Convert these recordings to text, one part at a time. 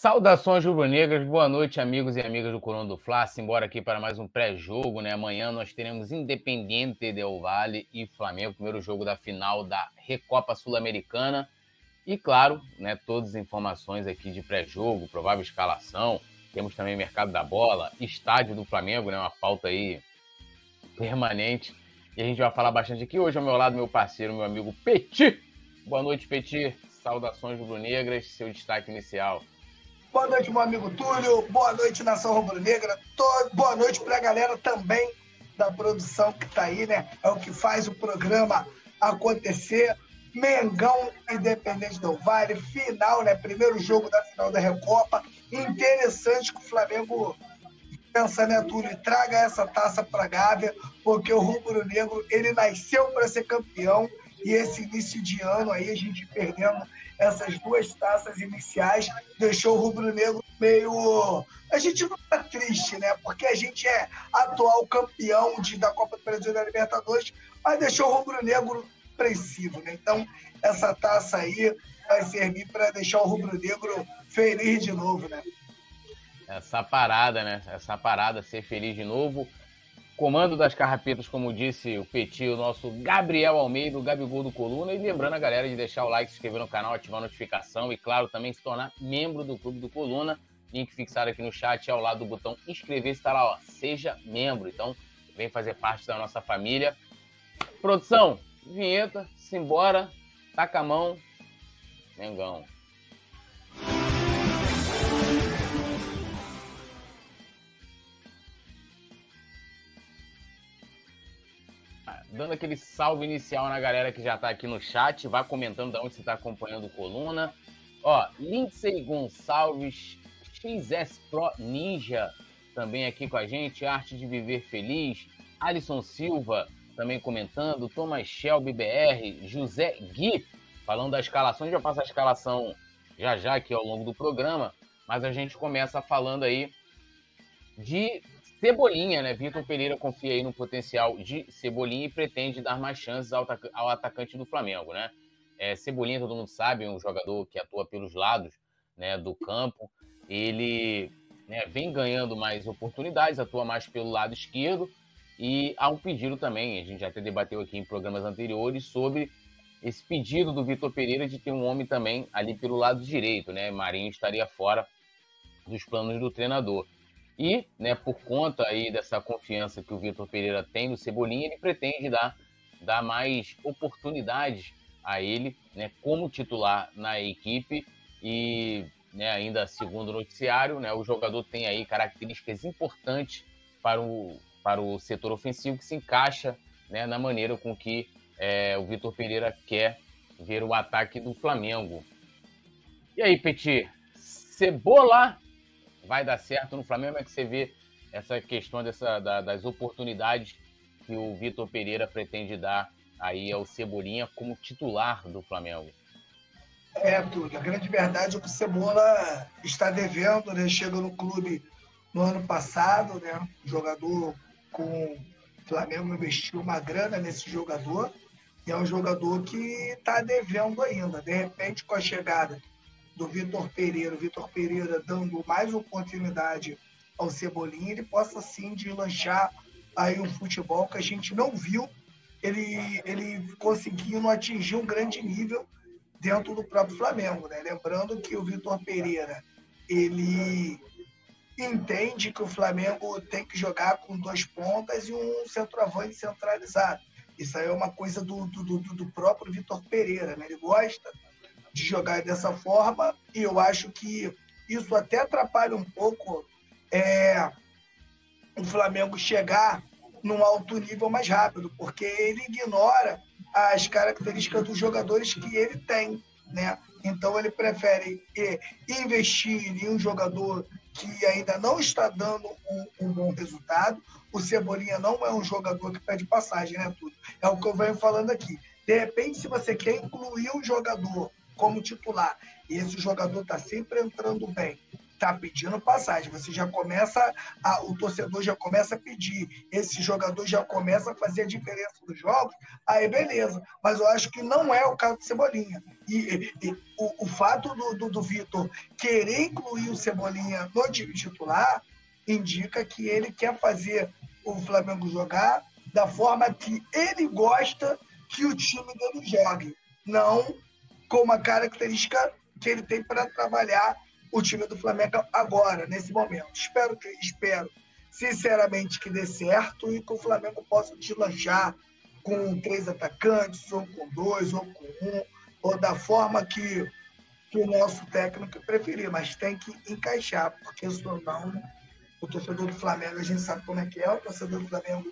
Saudações rubro-negras, boa noite, amigos e amigas do Corona do Fla. Simbora aqui para mais um pré-jogo, né? Amanhã nós teremos Independiente Del Valle e Flamengo, primeiro jogo da final da Recopa Sul-Americana. E claro, né, todas as informações aqui de pré-jogo, provável escalação. Temos também mercado da bola, estádio do Flamengo, né? Uma pauta aí permanente. E a gente vai falar bastante aqui. Hoje ao meu lado, meu parceiro, meu amigo Petit. Boa noite, Petit. Saudações rubro-negras, seu destaque inicial. Boa noite, meu amigo Túlio. Boa noite, Nação Rubro-Negra. Boa noite para a galera também da produção que está aí, né? É o que faz o programa acontecer. Mengão Independente do Vale, final, né? Primeiro jogo da final da Recopa. Interessante que o Flamengo pensa, né, Túlio? Traga essa taça para Gávea, porque o Rubro Negro ele nasceu para ser campeão e esse início de ano aí a gente perdendo essas duas taças iniciais deixou o rubro-negro meio. A gente não tá triste, né? Porque a gente é atual campeão de, da Copa do Brasil da Libertadores, mas deixou o rubro-negro apreensivo, né? Então, essa taça aí vai servir para deixar o rubro-negro feliz de novo, né? Essa parada, né? Essa parada, ser feliz de novo. Comando das carrapetas, como disse o Petit, o nosso Gabriel Almeida, o Gabigol do Coluna. E lembrando a galera de deixar o like, se inscrever no canal, ativar a notificação e, claro, também se tornar membro do Clube do Coluna. Link fixado aqui no chat ao lado do botão inscrever está lá, ó. Seja membro. Então, vem fazer parte da nossa família. Produção, vinheta, simbora, taca a mão, Mengão. Dando aquele salve inicial na galera que já tá aqui no chat. Vai comentando de onde você tá acompanhando o Coluna. Ó, Lindsay Gonçalves, XS Pro Ninja, também aqui com a gente. Arte de Viver Feliz. Alisson Silva, também comentando. Thomas Shelby BR. José Gui, falando da escalação. A gente vai passar a escalação já já aqui ao longo do programa. Mas a gente começa falando aí de Cebolinha, né? Vitor Pereira confia aí no potencial de Cebolinha e pretende dar mais chances ao, ao atacante do Flamengo, né? É, Cebolinha, todo mundo sabe, é um jogador que atua pelos lados né, do campo. Ele né, vem ganhando mais oportunidades, atua mais pelo lado esquerdo. E há um pedido também, a gente já até debateu aqui em programas anteriores, sobre esse pedido do Vitor Pereira de ter um homem também ali pelo lado direito, né? Marinho estaria fora dos planos do treinador. E, né, por conta aí dessa confiança que o Vitor Pereira tem no Cebolinha, ele pretende dar, dar mais oportunidades a ele, né, como titular na equipe. E, né, ainda segundo o noticiário, né, o jogador tem aí características importantes para o, para o setor ofensivo que se encaixa né, na maneira com que é, o Vitor Pereira quer ver o ataque do Flamengo. E aí, Petit? Cebola vai dar certo no Flamengo? Como é que você vê essa questão dessa, da, das oportunidades que o Vitor Pereira pretende dar aí ao Cebolinha como titular do Flamengo? É, tudo. A grande verdade é que o Cebola está devendo, né? Chega no clube no ano passado, né? jogador com o Flamengo investiu uma grana nesse jogador. E é um jogador que está devendo ainda. De repente, com a chegada do Vitor Pereira, o Vitor Pereira dando mais oportunidade ao Cebolinha, ele possa sim de lanchar aí um futebol que a gente não viu ele, ele conseguindo atingir um grande nível dentro do próprio Flamengo. Né? Lembrando que o Vitor Pereira ele entende que o Flamengo tem que jogar com duas pontas e um centroavante centralizado. Isso aí é uma coisa do, do, do próprio Vitor Pereira. Né? Ele gosta de jogar dessa forma, e eu acho que isso até atrapalha um pouco é, o Flamengo chegar num alto nível mais rápido, porque ele ignora as características dos jogadores que ele tem, né? Então ele prefere investir em um jogador que ainda não está dando um, um, bom resultado. O Cebolinha não é um jogador que pede passagem, né, tudo. É o que eu venho falando aqui. De repente, se você quer incluir um jogador como titular, e esse jogador está sempre entrando bem, está pedindo passagem. Você já começa, a, o torcedor já começa a pedir, esse jogador já começa a fazer a diferença nos jogos, aí beleza. Mas eu acho que não é o caso do Cebolinha. E, e, e o, o, fato do, do, do Vitor querer incluir o Cebolinha no time titular indica que ele quer fazer o Flamengo jogar da forma que ele gosta que o time dele jogue, não com uma característica que ele tem para trabalhar o time do Flamengo agora, nesse momento. Espero que espero, sinceramente, que dê certo e que o Flamengo possa deslanchar com três atacantes, ou com dois, ou com um, ou da forma que, que o nosso técnico preferir, mas tem que encaixar, porque senão o torcedor do Flamengo, a gente sabe como é que é, o torcedor do Flamengo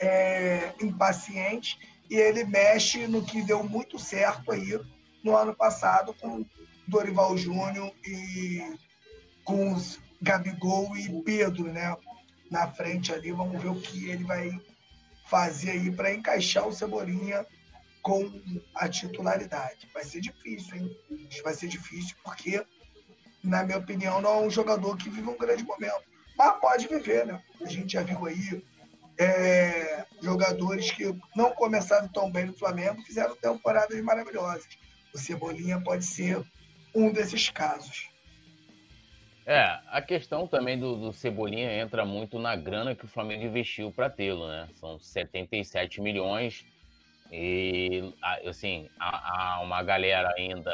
é impaciente e ele mexe no que deu muito certo aí no ano passado com Dorival Júnior e com os Gabigol e Pedro, né? Na frente ali, vamos ver o que ele vai fazer aí para encaixar o Cebolinha com a titularidade. Vai ser difícil, hein? Vai ser difícil porque, na minha opinião, não é um jogador que vive um grande momento. Mas pode viver, né? A gente já viu aí é, jogadores que não começaram tão bem no Flamengo fizeram temporadas maravilhosas. O Cebolinha pode ser um desses casos. É, a questão também do, do, Cebolinha entra muito na grana que o Flamengo investiu para tê-lo, né? São 77 milhões e, assim, há, há, uma galera ainda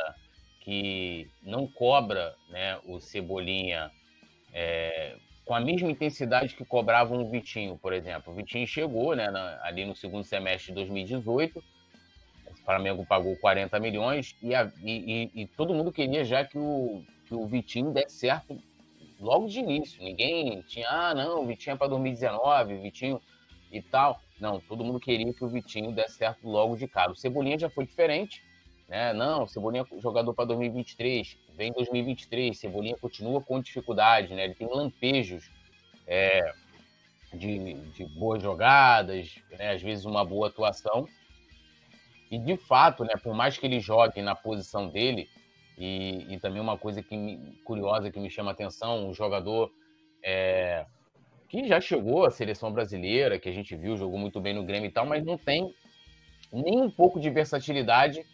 que não cobra né, o Cebolinha é, com a mesma intensidade que cobravam o Vitinho, por exemplo. O Vitinho chegou né, na, ali no segundo semestre de 2018 o Flamengo pagou 40 milhões e, a, e, e, e, todo mundo queria já que o, que o Vitinho desse certo logo de início. Ninguém tinha, ah, não, o Vitinho é para 2019, Vitinho e tal. Não, todo mundo queria que o Vitinho desse certo logo de cara. O Cebolinha já foi diferente, né? Não, o Cebolinha é jogador para 2023, vem 2023, Cebolinha continua com dificuldade, né? Ele tem lampejos é, de, de boas jogadas, né? às vezes uma boa atuação, e de fato, né, por mais que ele jogue na posição dele, e, e também uma coisa que me, curiosa que me chama a atenção, um jogador é, que já chegou à seleção brasileira, que a gente viu, jogou muito bem no Grêmio e tal, mas não tem nem um pouco de versatilidade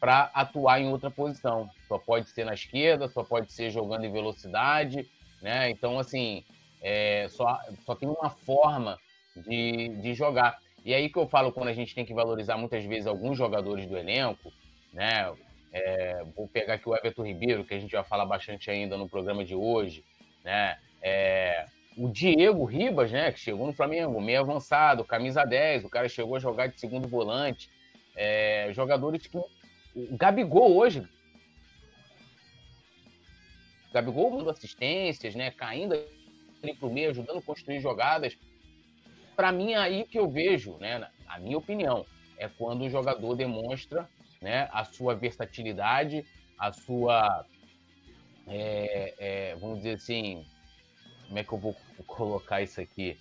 para atuar em outra posição. Só pode ser na esquerda, só pode ser jogando em velocidade, né? Então, assim, é, só, só tem uma forma de, de jogar. E aí que eu falo quando a gente tem que valorizar muitas vezes alguns jogadores do elenco, né? É, vou pegar aqui o Everton Ribeiro, que a gente vai falar bastante ainda no programa de hoje, né? É, o Diego Ribas, né, que chegou no Flamengo, meio avançado, camisa 10, o cara chegou a jogar de segundo volante. É, jogadores que. O Gabigol hoje. Gabigol dando assistências, né? Caindo ali pro meio, ajudando a construir jogadas para mim aí que eu vejo, né, a minha opinião, é quando o jogador demonstra né, a sua versatilidade, a sua, é, é, vamos dizer assim, como é que eu vou colocar isso aqui?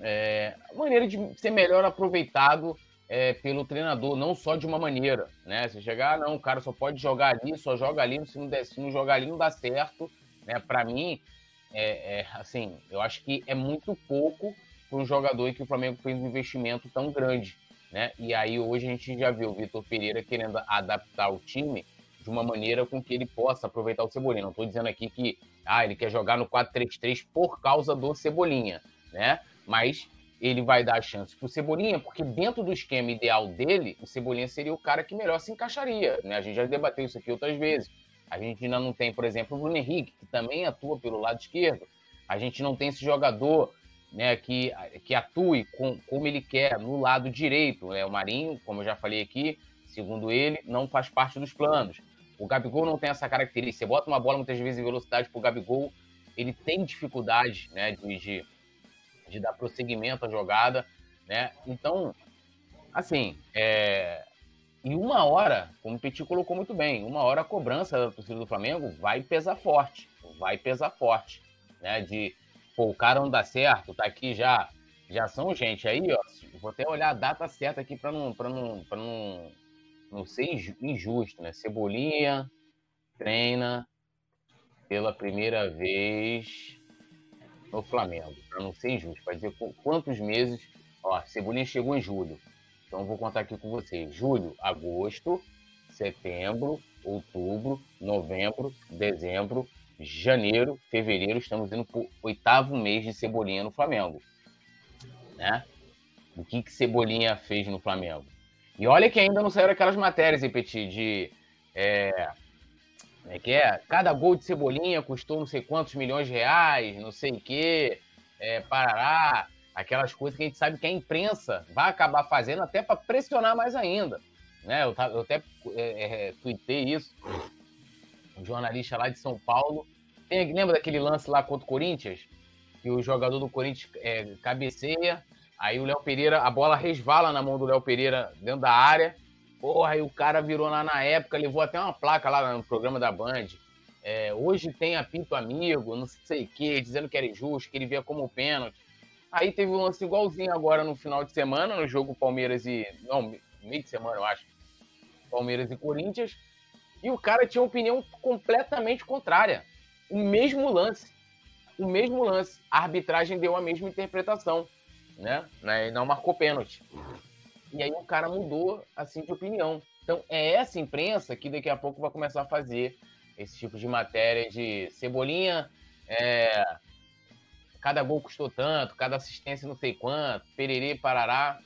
É, maneira de ser melhor aproveitado é, pelo treinador, não só de uma maneira, né? Você chegar, ah, não, o cara só pode jogar ali, só joga ali, se não, der, se não jogar ali não dá certo, né? Para mim, é, é, assim, eu acho que é muito pouco para um jogador em que o Flamengo fez um investimento tão grande. Né? E aí hoje a gente já viu o Vitor Pereira querendo adaptar o time de uma maneira com que ele possa aproveitar o Cebolinha. Não estou dizendo aqui que ah, ele quer jogar no 4-3-3 por causa do Cebolinha, né? Mas ele vai dar chance para o Cebolinha, porque dentro do esquema ideal dele, o Cebolinha seria o cara que melhor se encaixaria. Né? A gente já debateu isso aqui outras vezes. A gente ainda não tem, por exemplo, o Bruno Henrique, que também atua pelo lado esquerdo. A gente não tem esse jogador né, que, que atue com, como ele quer no lado direito. Né? O Marinho, como eu já falei aqui, segundo ele, não faz parte dos planos. O Gabigol não tem essa característica. Você bota uma bola muitas vezes em velocidade para o Gabigol, ele tem dificuldade né, de, de, de, dar prosseguimento à jogada. Né? Então, assim, é... em uma hora, como o Petit colocou muito bem, uma hora a cobrança da torcida do Flamengo vai pesar forte. Vai pesar forte. Né? De pô, o cara não dá certo, tá aqui já, já são gente. Aí, ó, vou até olhar a data certa aqui para não, pra não, pra não, não ser injusto, né? Cebolinha, treina. pela primeira vez no Flamengo, para não ser injusto, para dizer quantos meses. Ó, Cebolinha chegou em julho. Então vou contar aqui com vocês: julho, agosto, setembro, outubro, novembro, dezembro, janeiro, fevereiro. Estamos indo para o oitavo mês de Cebolinha no Flamengo. Né? O que, que Cebolinha fez no Flamengo? E olha que ainda não saíram aquelas matérias, hein, Petit, de. É, como é que é? Cada gol de Cebolinha custou não sei quantos milhões de reais, não sei o quê, é, parará aquelas coisas que a gente sabe que a imprensa vai acabar fazendo até para pressionar mais ainda. Né? Eu, eu até é, é, tuitei isso. Jornalista lá de São Paulo. Tem, lembra daquele lance lá contra o Corinthians? Que o jogador do Corinthians é, cabeceia, aí o Léo Pereira, a bola resvala na mão do Léo Pereira dentro da área. Porra, aí o cara virou lá na época, levou até uma placa lá no programa da Band. É, hoje tem apito amigo, não sei o quê, dizendo que era injusto, que ele via como pênalti. Aí teve um lance igualzinho agora no final de semana, no jogo Palmeiras e. Não, meio de semana, eu acho. Palmeiras e Corinthians. E o cara tinha uma opinião completamente contrária. O mesmo lance. O mesmo lance. A arbitragem deu a mesma interpretação. Né? E não marcou pênalti. E aí o cara mudou assim de opinião. Então é essa imprensa que daqui a pouco vai começar a fazer esse tipo de matéria de Cebolinha é, cada gol custou tanto, cada assistência não sei quanto, pererê, parará.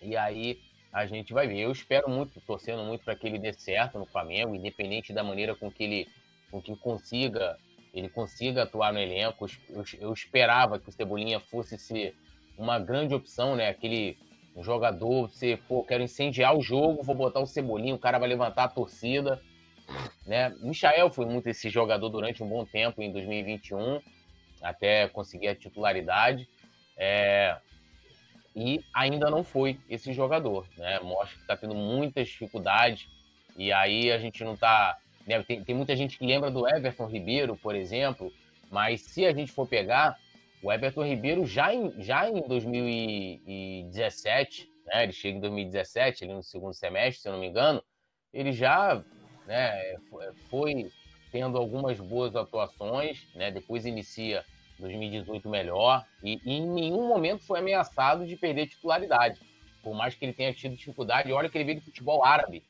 E aí a gente vai ver. Eu espero muito, torcendo muito para que ele dê certo no Flamengo, independente da maneira com que ele com que consiga ele consiga atuar no elenco. Eu, eu esperava que o Cebolinha fosse ser uma grande opção, né? Aquele jogador, você, pô, quero incendiar o jogo, vou botar o Cebolinha, o cara vai levantar a torcida, né? Michael foi muito esse jogador durante um bom tempo em 2021 até conseguir a titularidade. É, e ainda não foi esse jogador, né? Mostra que está tendo muitas dificuldades e aí a gente não está. Né? Tem, tem, muita gente que lembra do Everton Ribeiro, por exemplo, mas se a gente for pegar, o Everton Ribeiro já em, já em 2017, né? Ele chega em 2017, ali no segundo semestre, se eu não me engano, ele já né, foi tendo algumas boas atuações, né? Depois inicia 2018 melhor, e, e, em nenhum momento foi ameaçado de perder titularidade. Por mais que ele tenha tido dificuldade, olha que ele veio do futebol árabe,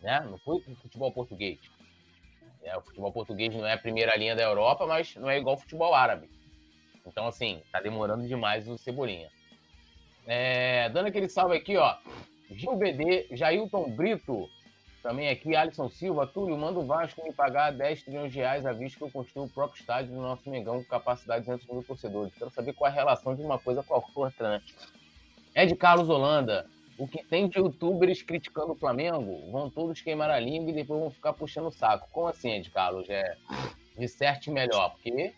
né? não foi do futebol português. É, o futebol português não é a primeira linha da Europa, mas não é igual ao futebol árabe. Então, assim, tá demorando demais o Cebolinha. É, dando aquele salve aqui, ó. Gil BD, Jailton Brito, também aqui, Alisson Silva, Túlio, manda o Vasco me pagar 10 trilhões de reais à vista que eu construo o próprio estádio do nosso Mengão com capacidade de 200 mil torcedores. Quero saber qual é a relação de uma coisa com a outra, né? Ed Carlos Holanda, o que tem de youtubers criticando o Flamengo, vão todos queimar a língua e depois vão ficar puxando o saco. Como assim, Ed Carlos? É, disserte melhor, porque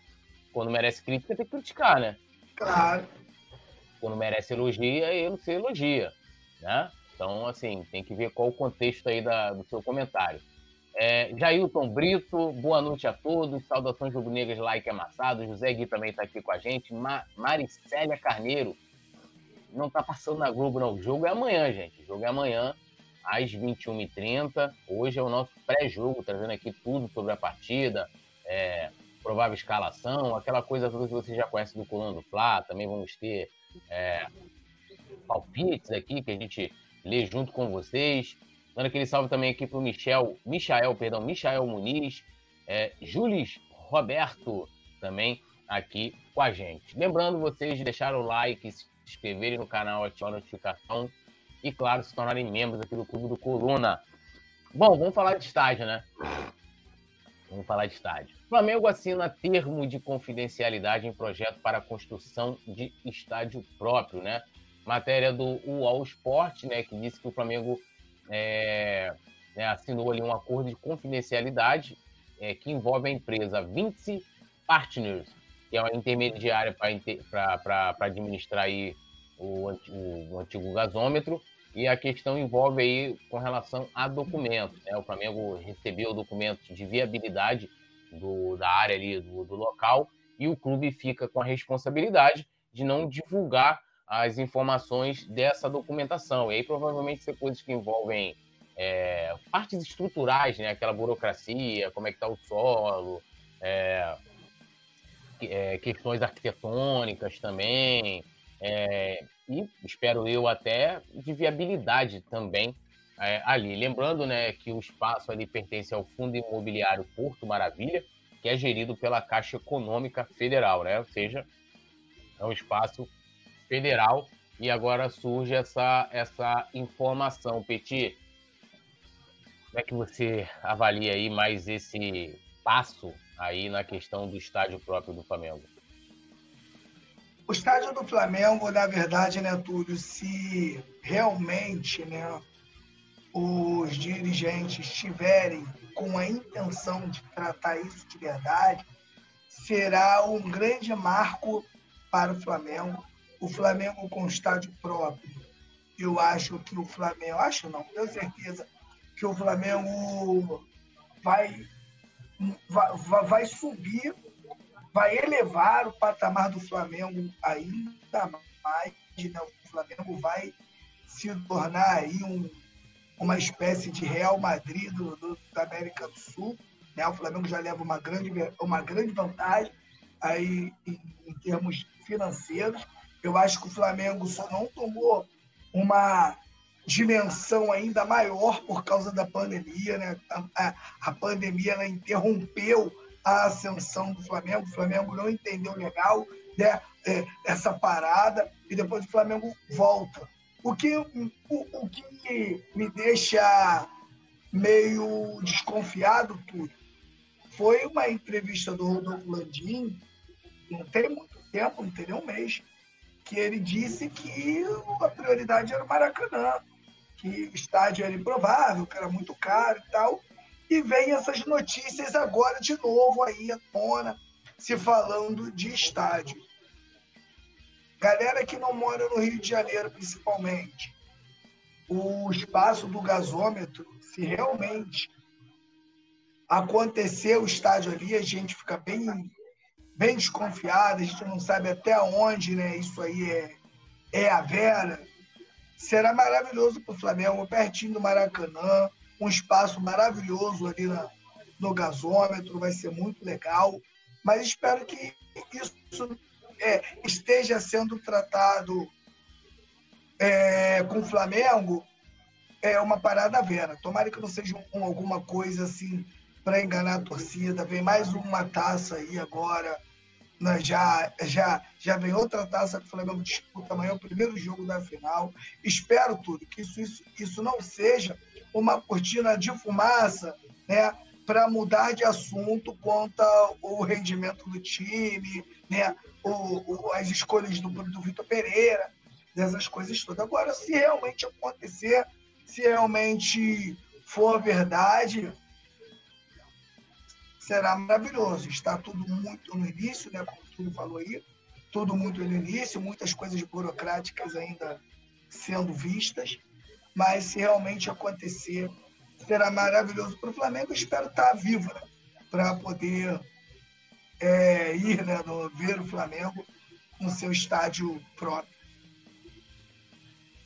quando merece crítica tem que criticar, né? Claro. Quando merece elogia, ele se elogia, né? Então, assim, tem que ver qual o contexto aí da, do seu comentário. É, Jailton Brito, boa noite a todos. Saudações rubro-negras, like amassado. José Gui também está aqui com a gente. Ma Maricélia Carneiro. Não está passando na Globo, não. O jogo é amanhã, gente. O jogo é amanhã, às 21h30. Hoje é o nosso pré-jogo, trazendo aqui tudo sobre a partida, é, provável escalação, aquela coisa toda que você já conhece do Colando do Fla. Também vamos ter é, palpites aqui que a gente ler junto com vocês. Dando aquele salve também aqui para o Michel, Michael, perdão, Michael Muniz, é, Jules Roberto também aqui com a gente. Lembrando vocês de deixar o like, se inscreverem no canal, ativar a notificação e, claro, se tornarem membros aqui do Clube do Coluna. Bom, vamos falar de estádio, né? Vamos falar de estádio. Flamengo assina termo de confidencialidade em projeto para a construção de estádio próprio, né? Matéria do UOL Sport, né, que disse que o Flamengo é, né, assinou ali um acordo de confidencialidade é, que envolve a empresa Vinci Partners, que é uma intermediária para administrar aí o, o, o, antigo gasômetro, e a questão envolve aí com relação a documentos. Né? O Flamengo recebeu documentos de viabilidade do, da área ali do, do local e o clube fica com a responsabilidade de não divulgar as informações dessa documentação. E aí provavelmente ser coisas que envolvem é, partes estruturais, né? Aquela burocracia, como é que está o solo, é, é, questões arquitetônicas também, é, e espero eu até de viabilidade também é, ali. Lembrando né, que o espaço ali pertence ao Fundo Imobiliário Porto Maravilha, que é gerido pela Caixa Econômica Federal, né? ou seja, é um espaço federal e agora surge essa, essa informação. Petit, como é que você avalia aí mais esse passo aí na questão do estádio próprio do Flamengo? O estádio do Flamengo, na verdade, né, Túlio, se realmente né, os dirigentes tiverem com a intenção de tratar isso de verdade, será um grande marco para o Flamengo. O Flamengo com estádio próprio. Eu acho que o Flamengo, acho não, tenho certeza que o Flamengo vai, vai, vai subir vai elevar o patamar do Flamengo ainda mais. Né? O Flamengo vai se tornar aí um, uma espécie de Real Madrid do, do, da América do Sul. Né? O Flamengo já leva uma grande, uma grande vantagem aí em, em termos financeiros. Eu acho que o Flamengo só não tomou uma dimensão ainda maior por causa da pandemia. Né? A, a, a pandemia ela interrompeu a ascensão do Flamengo. O Flamengo não entendeu legal né, é, essa parada e depois o Flamengo volta. O que, o, o que me deixa meio desconfiado, tudo, foi uma entrevista do Rodolfo Landim, não tem muito tempo, não tem nem um mês, que ele disse que a prioridade era o Maracanã, que o estádio era improvável, que era muito caro e tal. E vem essas notícias agora de novo aí à tona, se falando de estádio. Galera que não mora no Rio de Janeiro, principalmente, o espaço do gasômetro, se realmente acontecer o estádio ali, a gente fica bem, bem desconfiado, a gente não sabe até onde né, isso aí é, é a vera. Será maravilhoso para o Flamengo, pertinho do Maracanã um espaço maravilhoso ali na, no gasômetro, vai ser muito legal. Mas espero que isso é, esteja sendo tratado é, com o Flamengo é uma parada vera. Tomara que não seja um, alguma coisa assim para enganar a torcida. Vem mais uma taça aí agora. Né? Já, já, já vem outra taça que o Flamengo disputa amanhã, o primeiro jogo da final. Espero tudo, que isso, isso, isso não seja uma cortina de fumaça, né, para mudar de assunto quanto ao rendimento do time, né, o, o, as escolhas do, do Vitor Pereira, dessas coisas todas. Agora, se realmente acontecer, se realmente for verdade, será maravilhoso. Está tudo muito no início, né, como tudo falou aí, tudo muito no início, muitas coisas burocráticas ainda sendo vistas, mas se realmente acontecer, será maravilhoso para o Flamengo. Espero estar vivo né? para poder é, ir né, no, ver o Flamengo no seu estádio próprio.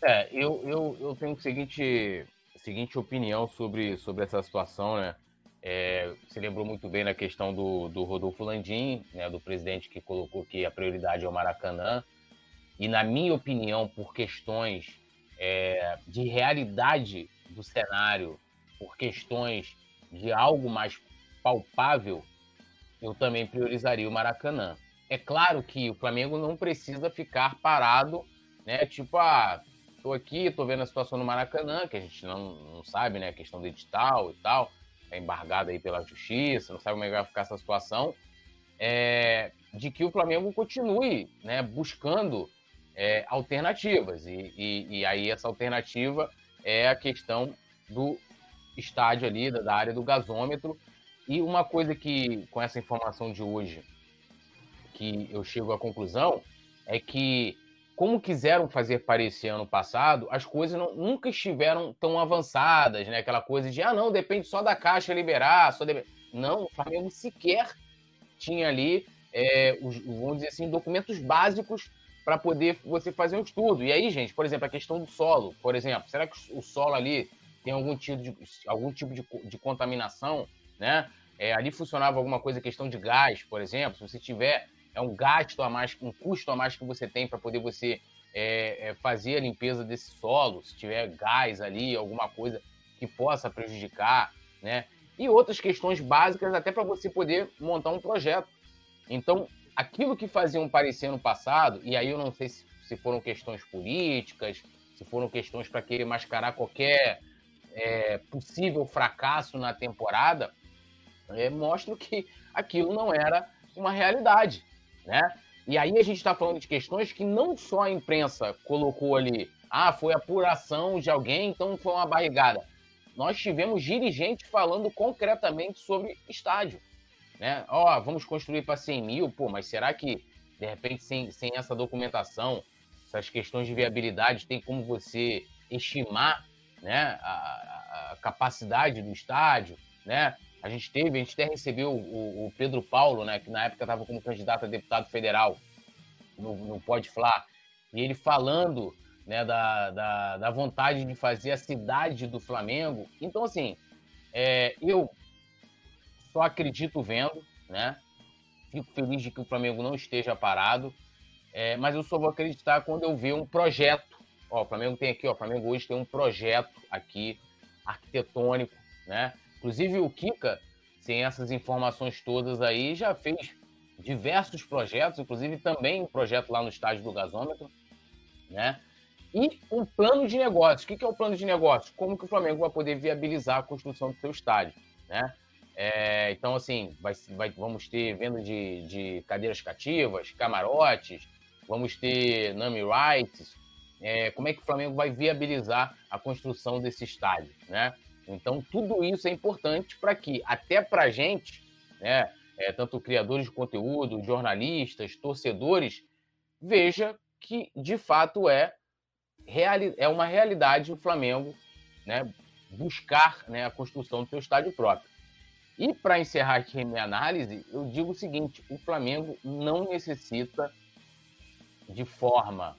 É, eu, eu, eu tenho a seguinte, seguinte opinião sobre, sobre essa situação, né? É, você lembrou muito bem na questão do, do Rodolfo Landim, né, do presidente que colocou que a prioridade é o Maracanã. E, na minha opinião, por questões é, de realidade do cenário, por questões de algo mais palpável, eu também priorizaria o Maracanã. É claro que o Flamengo não precisa ficar parado, né? Tipo, ah, tô aqui, tô vendo a situação no Maracanã, que a gente não, não sabe, né? A questão do edital e tal, é embargada aí pela justiça, não sabe como é que vai ficar essa situação. É, de que o Flamengo continue né, buscando é, alternativas. E, e, e, aí essa alternativa é a questão do estádio ali, da, da área do gasômetro. E uma coisa que, com essa informação de hoje, que eu chego à conclusão, é que, como quiseram fazer para esse ano passado, as coisas não, nunca estiveram tão avançadas, né? Aquela coisa de, ah, não, depende só da Caixa liberar, só. Não, o Flamengo sequer tinha ali, é, os, vamos dizer assim, documentos básicos para poder você fazer um estudo. E aí, gente, por exemplo, a questão do solo, por exemplo, será que o solo ali tem algum tipo de, algum tipo de, de contaminação, né? É, ali funcionava alguma coisa, questão de gás, por exemplo. Se você tiver é um gasto a mais, um custo a mais que você tem para poder você é, é, fazer a limpeza desse solo, se tiver gás ali, alguma coisa que possa prejudicar, né? E outras questões básicas até para você poder montar um projeto. Então, aquilo que faziam parecer no passado, e aí eu não sei se, se foram questões políticas, se foram questões para querer mascarar qualquer é, possível fracasso na temporada, é, que aquilo não era uma realidade, né? E aí a gente está falando de questões que não só a imprensa colocou ali, ah, foi apuração de alguém, então foi uma barrigada. Nós tivemos dirigentes falando concretamente sobre estádio, né? Ó, oh, vamos construir para 100 mil, pô, mas será que de repente sem, sem essa documentação, essas questões de viabilidade, tem como você estimar, né, a, a capacidade do estádio, né? A gente teve, a gente até recebeu o, o Pedro Paulo, né, que na época estava como candidato a deputado federal no, no Pode e ele falando né, da, da, da, vontade de fazer a cidade do Flamengo. Então, assim, é, eu só acredito vendo, né? Fico feliz de que o Flamengo não esteja parado, é, mas eu só vou acreditar quando eu ver um projeto. Ó, o Flamengo tem aqui, ó, o Flamengo hoje tem um projeto aqui arquitetônico, né? Inclusive o Kika, sem essas informações todas aí, já fez diversos projetos, inclusive também um projeto lá no estádio do gasômetro, né? E um plano de negócios. O que é o plano de negócios? Como que o Flamengo vai poder viabilizar a construção do seu estádio, né? É, então, assim, vai, vai, vamos ter venda de, de, cadeiras cativas, camarotes, vamos ter name rights. É, como é que o Flamengo vai viabilizar a construção desse estádio, né? Então, tudo isso é importante para que, até para a gente, né, é, tanto criadores de conteúdo, jornalistas, torcedores, veja que, de fato, é, reali é uma realidade o Flamengo né, buscar né, a construção do seu estádio próprio. E, para encerrar aqui a minha análise, eu digo o seguinte: o Flamengo não necessita, de forma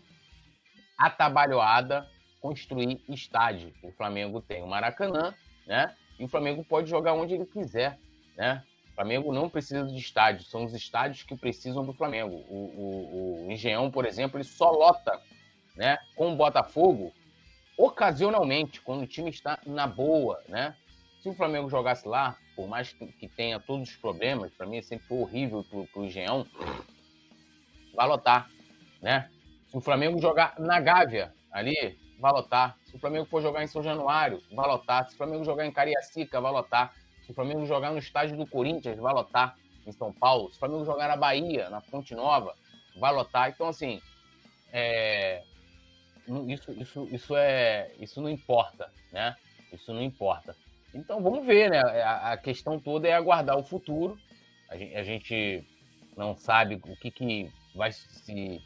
atabalhoada, construir estádio. O Flamengo tem o Maracanã, né? E o Flamengo pode jogar onde ele quiser, né? O Flamengo não precisa de estádio, são os estádios que precisam do Flamengo. O, o, o Engenhão, por exemplo, ele só lota, né? Com o Botafogo, ocasionalmente, quando o time está na boa, né? Se o Flamengo jogasse lá, por mais que tenha todos os problemas, para mim sempre foi horrível para o Engenhão, vai lotar, né? Se o Flamengo jogar na Gávea, ali, vai lotar. Se o Flamengo for jogar em São Januário, vai lotar. Se o Flamengo jogar em Cariacica, vai lotar. Se o Flamengo jogar no estádio do Corinthians, vai lotar em São Paulo. Se o Flamengo jogar na Bahia, na Fonte Nova, vai lotar. Então, assim, é... isso, isso, isso, é... isso não importa, né? Isso não importa. Então, vamos ver, né? A, questão toda é aguardar o futuro. A gente, a gente não sabe o que, que vai se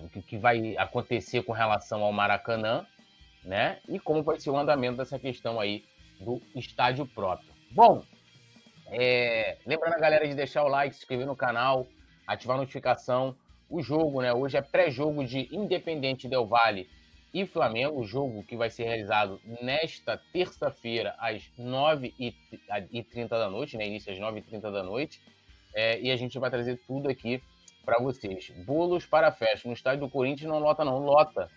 o que vai acontecer com relação ao Maracanã, né? E como vai ser o andamento dessa questão aí do estádio próprio. Bom, é... lembrando a galera de deixar o like, se inscrever no canal, ativar a notificação. O jogo, né? Hoje é pré-jogo de Independente Del Vale e Flamengo, o jogo que vai ser realizado nesta terça-feira às 9h30 da noite, né? Início às 9h30 da noite. É... e a gente vai trazer tudo aqui para vocês. Bolos para festa. No estádio do Corinthians não lota, não. Lota.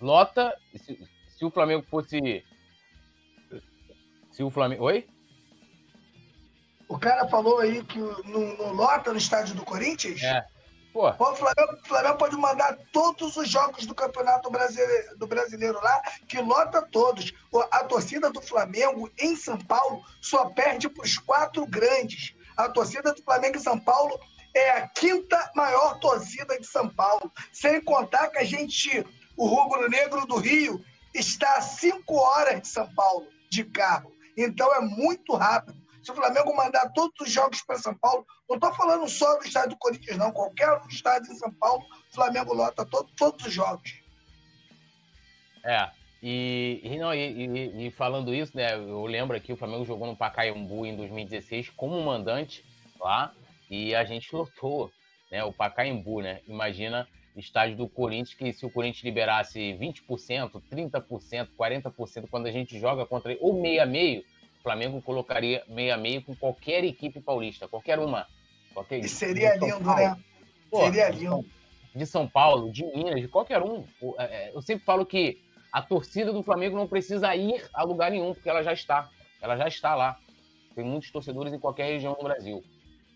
Lota. Se, se o Flamengo fosse. Se o Flamengo. Oi? O cara falou aí que não, não lota no estádio do Corinthians? É. Pô. O Flamengo, o Flamengo pode mandar todos os jogos do Campeonato Brasileiro, do Brasileiro lá, que lota todos. A torcida do Flamengo em São Paulo só perde para os quatro grandes. A torcida do Flamengo em São Paulo é a quinta maior torcida de São Paulo. Sem contar que a gente, o Rubro Negro do Rio, está a cinco horas de São Paulo de carro. Então é muito rápido. Se o Flamengo mandar todos os jogos para São Paulo, não estou falando só do estádio do Corinthians, não. Qualquer estádio em São Paulo, o Flamengo lota todo, todos os jogos. É. E, e, não, e, e, falando isso, né? Eu lembro aqui o Flamengo jogou no Pacaembu em 2016 como mandante lá e a gente lotou, né? O Pacaembu, né? Imagina estádio do Corinthians, que se o Corinthians liberasse 20%, 30%, 40%, quando a gente joga contra ele, ou meio a meio, o Flamengo colocaria meio a meio com qualquer equipe paulista, qualquer uma. Qualquer e seria lindo, né? Pô, seria lindo. De São Paulo, de Minas, de qualquer um. É, é, eu sempre falo que a torcida do Flamengo não precisa ir a lugar nenhum, porque ela já está. Ela já está lá. Tem muitos torcedores em qualquer região do Brasil.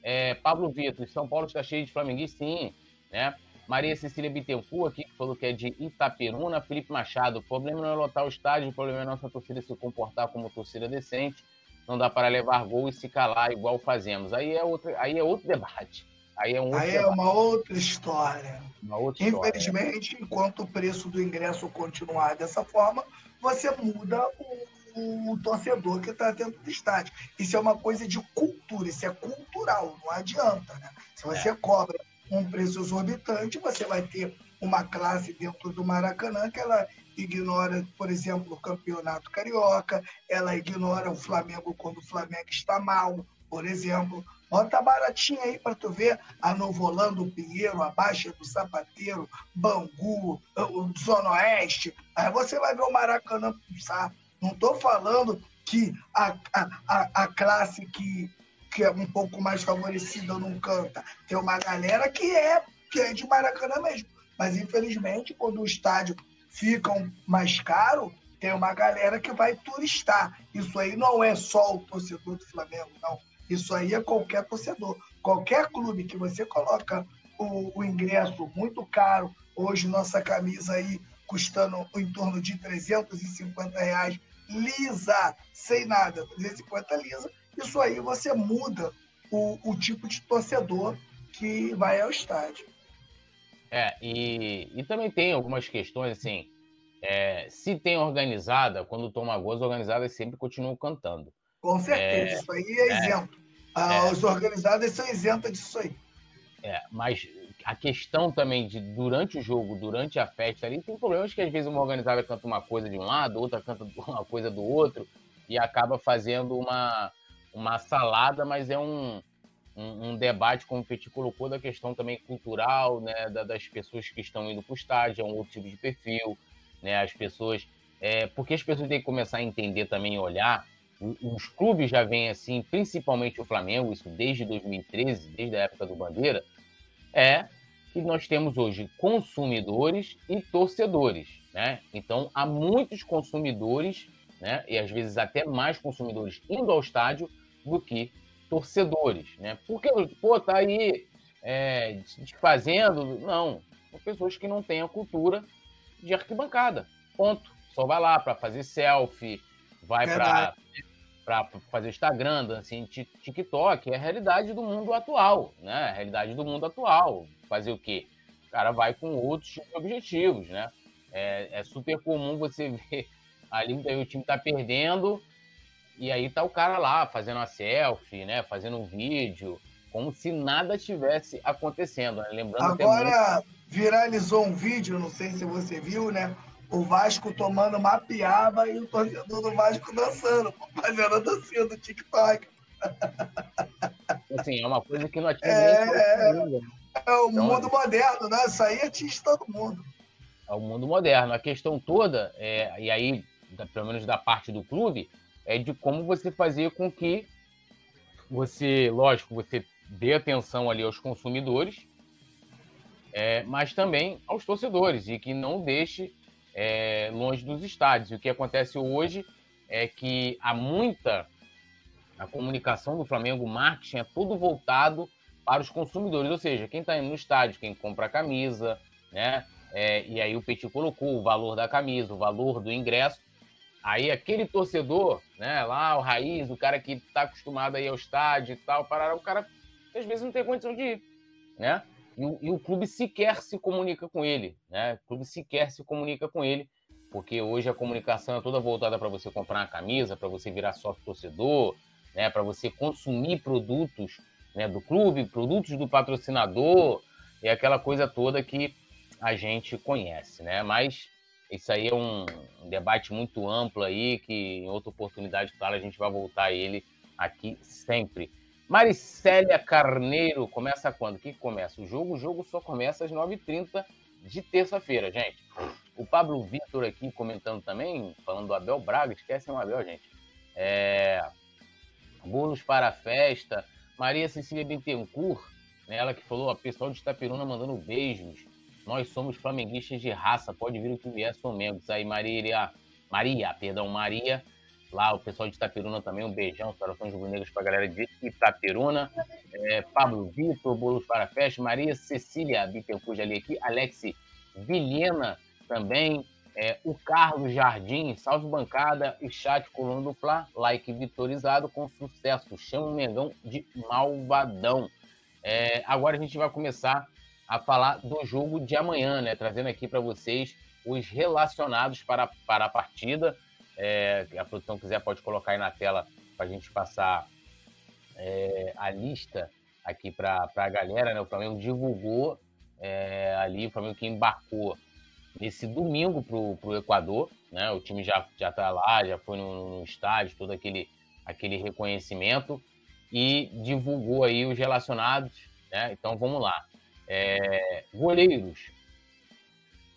É, Pablo Vitor, São Paulo está cheio de flamenguistas, sim. Né? Maria Cecília Bittencourt aqui, que falou que é de Itaperuna. Felipe Machado, o problema não é lotar o estádio, o problema é a nossa torcida se comportar como torcida decente. Não dá para levar gol e se calar igual fazemos. Aí é outro, aí é outro debate. Aí é, um aí é uma outra história. Uma outra Infelizmente, história. enquanto o preço do ingresso continuar dessa forma, você muda o, o torcedor que está dentro do estádio. Isso é uma coisa de cultura, isso é cultural, não adianta. Né? Se você é. cobra um preço exorbitante, você vai ter uma classe dentro do Maracanã que ela ignora, por exemplo, o campeonato carioca, ela ignora o Flamengo quando o Flamengo está mal, por exemplo. Bota baratinho aí para tu ver a Novolando Pinheiro, a Baixa do Sapateiro, Bangu, o Zona Oeste. Aí você vai ver o Maracanã pulsar. Não estou falando que a, a, a classe que que é um pouco mais favorecida não canta. Tem uma galera que é, que é de Maracanã mesmo. Mas, infelizmente, quando o estádio fica mais caro, tem uma galera que vai turistar. Isso aí não é só o torcedor do Flamengo, não. Isso aí é qualquer torcedor. Qualquer clube que você coloca o, o ingresso muito caro, hoje nossa camisa aí custando em torno de 350 reais, lisa, sem nada, 350 lisa, isso aí você muda o, o tipo de torcedor que vai ao estádio. É, e, e também tem algumas questões assim. É, se tem organizada, quando toma gols, organizadas sempre continuam cantando. Com certeza, é, isso aí é, é isento. Ah, é. os organizados são isentos disso aí. É, mas a questão também de durante o jogo, durante a festa ali, tem problemas que às vezes uma organizada canta uma coisa de um lado, outra canta uma coisa do outro, e acaba fazendo uma, uma salada, mas é um, um, um, debate, como o Petit colocou, da questão também cultural, né, da, das pessoas que estão indo para o estádio, é um outro tipo de perfil, né, as pessoas... É, porque as pessoas têm que começar a entender também, olhar, os clubes já vêm assim, principalmente o Flamengo, isso desde 2013, desde a época do Bandeira, é que nós temos hoje consumidores e torcedores, né? Então, há muitos consumidores, né, e às vezes até mais consumidores indo ao estádio do que torcedores, né? Porque, pô, tá aí é, desfazendo. Não, são pessoas que não têm a cultura de arquibancada. Ponto. Só vai lá para fazer selfie, vai para para fazer Instagram, assim, TikTok, é a realidade do mundo atual, né? A realidade do mundo atual. Fazer o quê? O cara vai com outros objetivos, né? É, é super comum você ver ali o time tá perdendo, e aí tá o cara lá fazendo a selfie, né? Fazendo um vídeo, como se nada tivesse acontecendo. Né? Lembrando Agora é muito... viralizou um vídeo, não sei se você viu, né? O Vasco tomando uma piaba e o torcedor do Vasco dançando, fazendo a dancinha do TikTok. Assim, é uma coisa que não atinge é, é, né? é o então, mundo moderno, né? Isso aí atinge todo mundo. É o mundo moderno. A questão toda, é, e aí, pelo menos da parte do clube, é de como você fazer com que você, lógico, você dê atenção ali aos consumidores, é, mas também aos torcedores e que não deixe é, longe dos estádios. E o que acontece hoje é que há muita a comunicação do Flamengo, o marketing é todo voltado para os consumidores, ou seja, quem está indo no estádio, quem compra a camisa, né? É, e aí o Petit colocou o valor da camisa, o valor do ingresso, Aí aquele torcedor, né, lá, o raiz, o cara que está acostumado a ir ao estádio e tal, parar, o cara às vezes não tem condição de ir, né? E o, e o, clube sequer se comunica com ele, né? O clube sequer se comunica com ele, porque hoje a comunicação é toda voltada para você comprar uma camisa, para você virar sócio torcedor, né? Para você consumir produtos né, do clube, produtos do patrocinador e aquela coisa toda que a gente conhece, né? Mas isso aí é um, um debate muito amplo aí, que em outra oportunidade, claro, a gente vai voltar a ele aqui sempre. Maricélia Carneiro, começa quando? O que começa? O jogo? O jogo só começa às 9h30 de terça-feira, gente. O Pablo Vitor aqui comentando também, falando do Abel Braga, esquecem o Abel, gente. É... Bolos para a festa. Maria Cecília Bittencourt, né, ela que falou, a pessoal de Itapiruna mandando beijos. Nós somos flamenguistas de raça, pode vir o que vier, Flamengo. Aí Maria, Maria, perdão, Maria, lá o pessoal de Itapiruna também, um beijão, corações rubro-negros para a galera de Itapiruna. É, Pablo Vitor, Bolos para a Festa, Maria Cecília Bittencourt ali aqui, Alex Vilhena também, é, o Carlos Jardim, salve bancada e chat coluna do Fla, like vitorizado com sucesso, chama o Mengão de malvadão. É, agora a gente vai começar a falar do jogo de amanhã, né? Trazendo aqui para vocês os relacionados para, para a partida. É, a produção quiser pode colocar aí na tela para a gente passar é, a lista aqui para a galera. Né? O Flamengo divulgou é, ali, o Flamengo que embarcou nesse domingo para o Equador. Né? O time já está lá, já foi no, no estádio, todo aquele, aquele reconhecimento e divulgou aí os relacionados. Né? Então vamos lá. É, goleiros: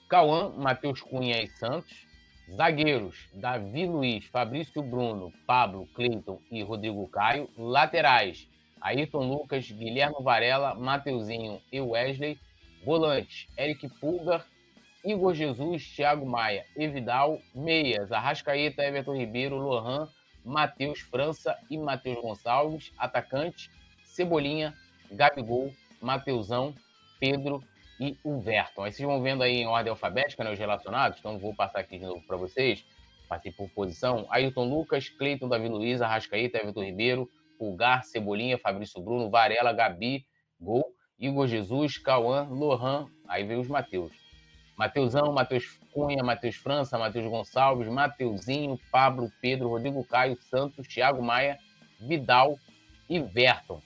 Cauã, Matheus Cunha e Santos. Zagueiros: Davi Luiz, Fabrício Bruno, Pablo, Cleiton e Rodrigo Caio. Laterais: Ayrton Lucas, Guilherme Varela, Mateuzinho e Wesley. Volantes: Eric Pulgar, Igor Jesus, Thiago Maia, Evidal. Meias: Arrascaeta, Everton Ribeiro, Lohan, Matheus França e Matheus Gonçalves. Atacante: Cebolinha, Gabigol, Mateuzão, Pedro e o Verton. Aí vocês vão vendo aí em ordem alfabética, né, os relacionados, então vou passar aqui de novo para vocês. Passei por posição. Ailton Lucas, Cleiton, Davi Luiz, Arrascaeta, Everton Ribeiro, Pulgar, Cebolinha, Fabrício Bruno, Varela, Gabi, Gol, Igor Jesus, Cauã, Lohan, aí veio os Mateus. Mateusão, Matheus Cunha, Matheus França, Matheus Gonçalves, Mateuzinho, Pablo, Pedro, Rodrigo Caio, Santos, Thiago Maia, Vidal e Verton.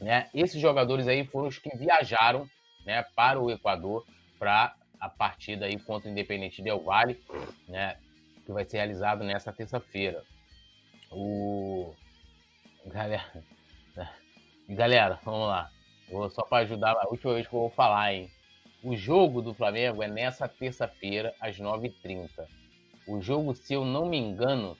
Né? Esses jogadores aí foram os que viajaram né, para o Equador para a partida aí contra o Independente Del Valle, né, que vai ser realizado nessa terça-feira. O galera, galera, vamos lá. Vou só para ajudar, a última vez que eu vou falar, hein. O jogo do Flamengo é nessa terça-feira às 9h30. O jogo, se eu não me engano,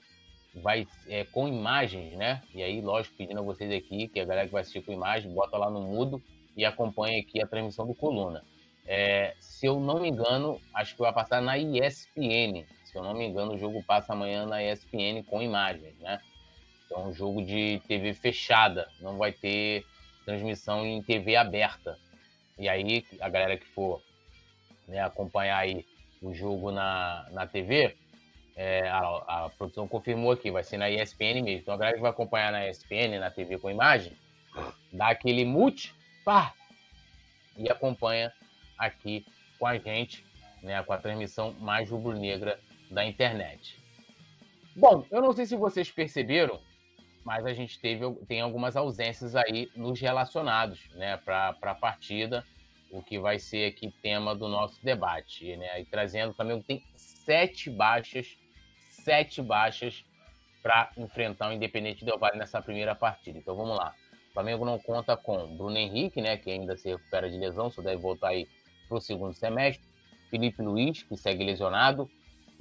vai é, com imagens, né? E aí, lógico, pedindo a vocês aqui, que a galera que vai assistir com imagem, bota lá no mudo e acompanha aqui a transmissão do Coluna. É, se eu não me engano, acho que vai passar na ESPN. Se eu não me engano, o jogo passa amanhã na ESPN com imagens, né? Então, um jogo de TV fechada, não vai ter transmissão em TV aberta. E aí, a galera que for né, acompanhar aí o jogo na, na TV, é, a, a, produção confirmou aqui, vai ser na ESPN mesmo. Então, a galera que vai acompanhar na ESPN, na TV com imagem, dá aquele mute pá, e acompanha aqui com a gente, né, com a transmissão mais rubro-negra da internet. Bom, eu não sei se vocês perceberam, mas a gente teve tem algumas ausências aí nos relacionados, né, para a partida, o que vai ser aqui tema do nosso debate, né, e trazendo também tem sete baixas, sete baixas para enfrentar o Independente Del Vale nessa primeira partida. Então vamos lá. Flamengo não conta com Bruno Henrique, né, que ainda se recupera de lesão, só deve voltar aí para o segundo semestre. Felipe Luiz, que segue lesionado.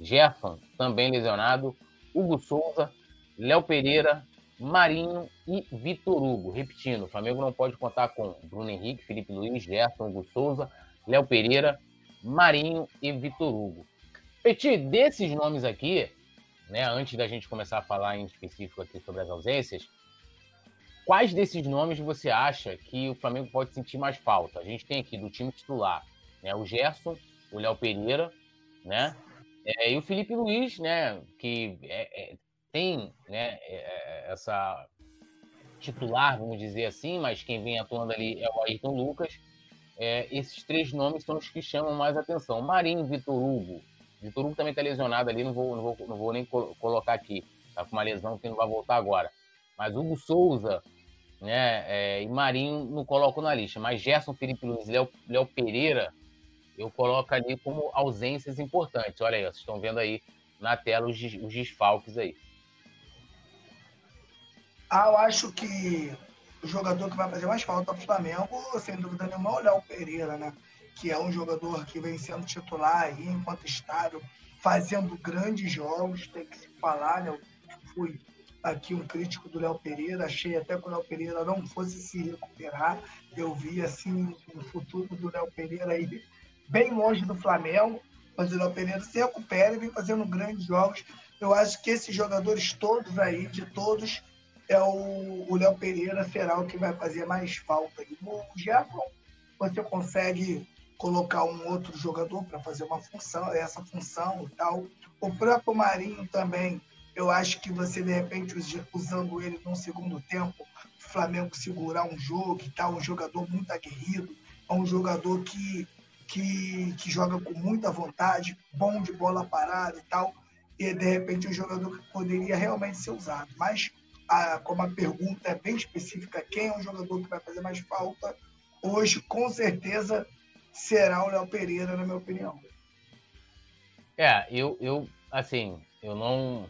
Jefferson, também lesionado. Hugo Souza, Léo Pereira, Marinho e Vitor Hugo. Repetindo, o Flamengo não pode contar com Bruno Henrique, Felipe Luiz, Jefferson, Hugo Souza, Léo Pereira, Marinho e Vitor Hugo. Petit, desses nomes aqui, né, antes da gente começar a falar em específico aqui sobre as ausências, Quais desses nomes você acha que o Flamengo pode sentir mais falta? A gente tem aqui do time titular, né? O Gerson, o Léo Pereira, né? É, e o Felipe Luiz, né? Que é, é, tem, né? É, é, essa titular, vamos dizer assim, mas quem vem atuando ali é o Ayrton Lucas. É, esses três nomes são os que chamam mais atenção. Marinho, Vitor Hugo. Vitor Hugo também está lesionado ali, não vou, não vou, não vou nem colocar aqui. Tá com uma lesão que não vai voltar agora. Mas Hugo Souza, né? É, e Marinho não coloco na lista, mas Gerson, Felipe Luiz Léo, Léo Pereira eu coloco ali como ausências importantes. Olha aí, vocês estão vendo aí na tela os, os desfalques aí. Ah, eu acho que o jogador que vai fazer mais falta para o Flamengo, sem dúvida nenhuma, é o Léo Pereira, né? Que é um jogador que vem sendo titular aí estádio, fazendo grandes jogos, tem que se falar, né? Fui aqui um crítico do Léo Pereira, achei até que o Léo Pereira não fosse se recuperar. Eu vi assim o futuro do Léo Pereira aí bem longe do Flamengo, mas o Léo Pereira se recupera e vem fazendo grandes jogos. Eu acho que esses jogadores todos aí, de todos, é o Léo Pereira será o que vai fazer mais falta. E o Gerson, você consegue colocar um outro jogador para fazer uma função, essa função e tal. O próprio Marinho também, eu acho que você, de repente, usando ele no segundo tempo, o Flamengo segurar um jogo e tal, um jogador muito aguerrido, é um jogador que, que, que joga com muita vontade, bom de bola parada e tal, e de repente um jogador que poderia realmente ser usado. Mas, a, como a pergunta é bem específica, quem é o jogador que vai fazer mais falta, hoje, com certeza, será o Léo Pereira, na minha opinião. É, eu, eu assim, eu não.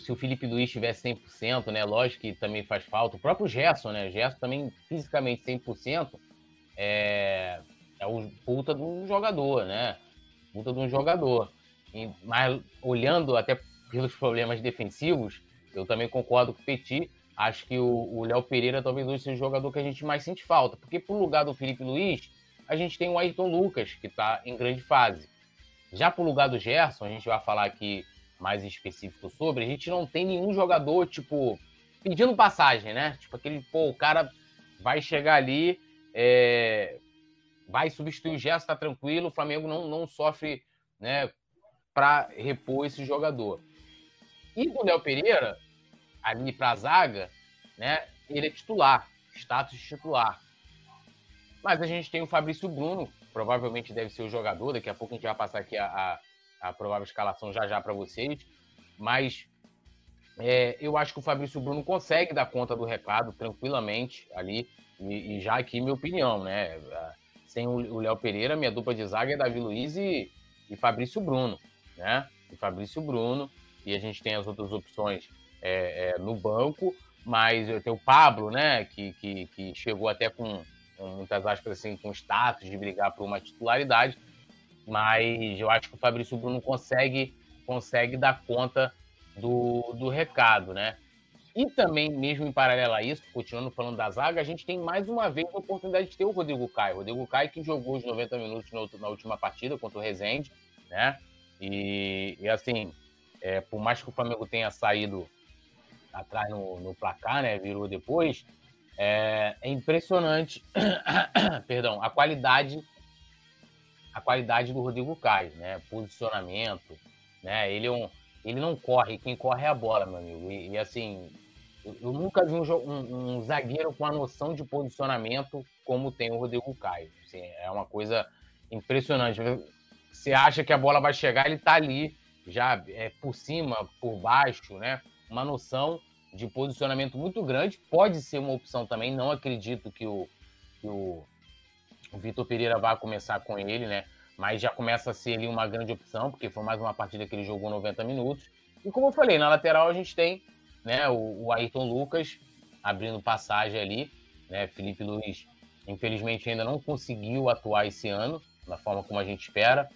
Se o Felipe Luiz tivesse 100%, né? Lógico que também faz falta. O próprio Gerson, né? Gerson também fisicamente 100% é, é o puta de um jogador, né? Puta de um jogador. E, mas olhando até pelos problemas defensivos, eu também concordo com o Petit. Acho que o Léo Pereira talvez hoje seja o jogador que a gente mais sente falta. Porque pro lugar do Felipe Luiz, a gente tem o Ayrton Lucas, que está em grande fase. Já para o lugar do Gerson, a gente vai falar aqui mais específico sobre, a gente não tem nenhum jogador, tipo, pedindo passagem, né? Tipo, aquele, pô, o cara vai chegar ali, é, vai substituir o Gerson, tá tranquilo, o Flamengo não, não sofre, né, para repor esse jogador. E do Léo Pereira, ali para a zaga, né, ele é titular, status titular. Mas a gente tem o Fabrício Bruno, provavelmente deve ser o jogador. Daqui a pouco a gente vai passar aqui a, a, a provável escalação já já para vocês. Mas é, eu acho que o Fabrício Bruno consegue dar conta do recado tranquilamente ali. E, e já aqui minha opinião, né? Sem o Léo Pereira, minha dupla de zaga é Davi Luiz e, e Fabrício Bruno, né? E Fabrício Bruno. E a gente tem as outras opções é, é, no banco, mas eu tenho o Pablo, né? Que, que, que chegou até com com muitas aspas assim, com status de brigar por uma titularidade, mas eu acho que o Fabrício Bruno consegue, consegue dar conta do, do recado, né? E também, mesmo em paralelo a isso, continuando falando da zaga, a gente tem mais uma vez a oportunidade de ter o Rodrigo Caio. O Rodrigo Caio que jogou os 90 minutos na última partida contra o Rezende, né? E, e assim, é, por mais que o Flamengo tenha saído atrás no, no placar, né? Virou depois, é, é impressionante, perdão, a qualidade a qualidade do Rodrigo Caio, né? Posicionamento, né? Ele é um, ele não corre, quem corre é a bola, meu amigo. E, e assim, eu, eu, nunca vi um, um, um, zagueiro com a noção de posicionamento como tem o Rodrigo Caio. Assim, é uma coisa impressionante. Você acha que a bola vai chegar, ele tá ali, já é, por cima, por baixo, né? Uma noção de posicionamento muito grande. Pode ser uma opção também. Não acredito que o, que o, o Vitor Pereira vá começar com ele, né? Mas já começa a ser ali uma grande opção, porque foi mais uma partida que ele jogou 90 minutos. E como eu falei, na lateral a gente tem né, o, o Ayrton Lucas abrindo passagem ali. Né? Felipe Luiz, infelizmente, ainda não conseguiu atuar esse ano, da forma como a gente espera.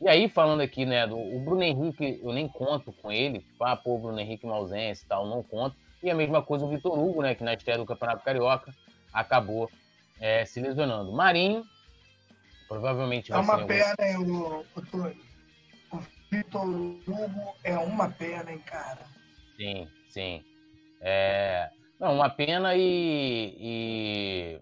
E aí, falando aqui, né, do o Bruno Henrique, eu nem conto com ele. Tipo, ah, pô, Bruno Henrique uma ausência e tal, não conto. E a mesma coisa o Vitor Hugo, né, que na estreia do Campeonato Carioca acabou é, se lesionando. Marinho, provavelmente vai é uma pena, hein, o, o, o Vitor Hugo é uma pena, hein, cara. Sim, sim. É... Não, uma pena e, e,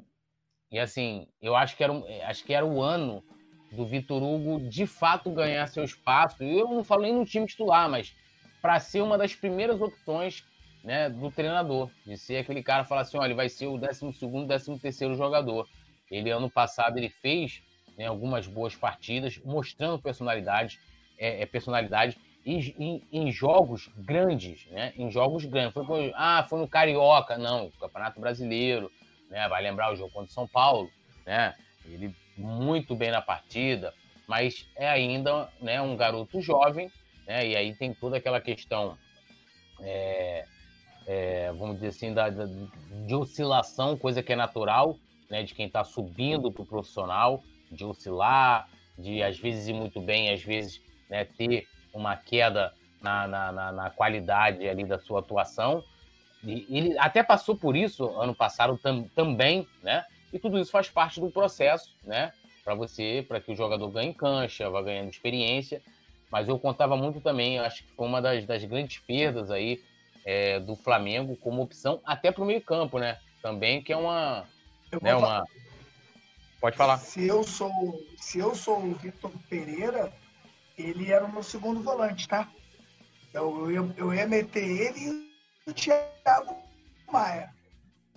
e assim, eu acho que era, acho que era o ano do Vitor Hugo de fato ganhar seu espaço. E eu não falo nem no time titular, mas para ser uma das primeiras opções né, do treinador, de ser aquele cara falar assim, olha, ele vai ser o 12 segundo, 13 terceiro jogador. Ele ano passado ele fez né, algumas boas partidas, mostrando personalidade, é, é personalidade e, em, em, jogos grandes, né? Em jogos grandes. Foi, ah, foi no Carioca, não, Campeonato Brasileiro, né? Vai lembrar o jogo contra o São Paulo, né? Ele muito bem na partida, mas é ainda né, um garoto jovem, né, e aí tem toda aquela questão, é, é, vamos dizer assim, da, da, de oscilação, coisa que é natural, né, de quem está subindo para o profissional, de oscilar, de às vezes ir muito bem, às vezes né, ter uma queda na, na, na, na qualidade ali da sua atuação. E ele até passou por isso ano passado tam, também, né? E tudo isso faz parte do processo, né? Para você, para que o jogador ganhe cancha, vá ganhando experiência. Mas eu contava muito também, acho que foi uma das, das grandes perdas aí é, do Flamengo como opção, até para o meio-campo, né? Também, que é uma. Né, uma... Pode falar. Se eu sou, se eu sou o Vitor Pereira, ele era o meu segundo volante, tá? Eu, eu, eu ia meter ele e o Thiago Maia.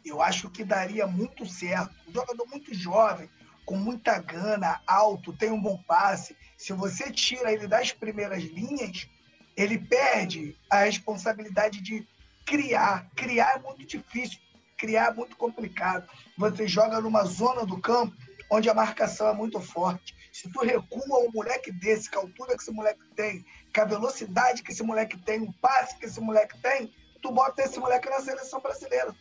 Eu acho que daria muito certo. Um jogador muito jovem, com muita gana, alto, tem um bom passe. Se você tira ele das primeiras linhas, ele perde a responsabilidade de criar. Criar é muito difícil, criar é muito complicado. Você joga numa zona do campo onde a marcação é muito forte. Se tu recua um moleque desse, com a altura que esse moleque tem, com a velocidade que esse moleque tem, o passe que esse moleque tem, tu bota esse moleque na seleção brasileira.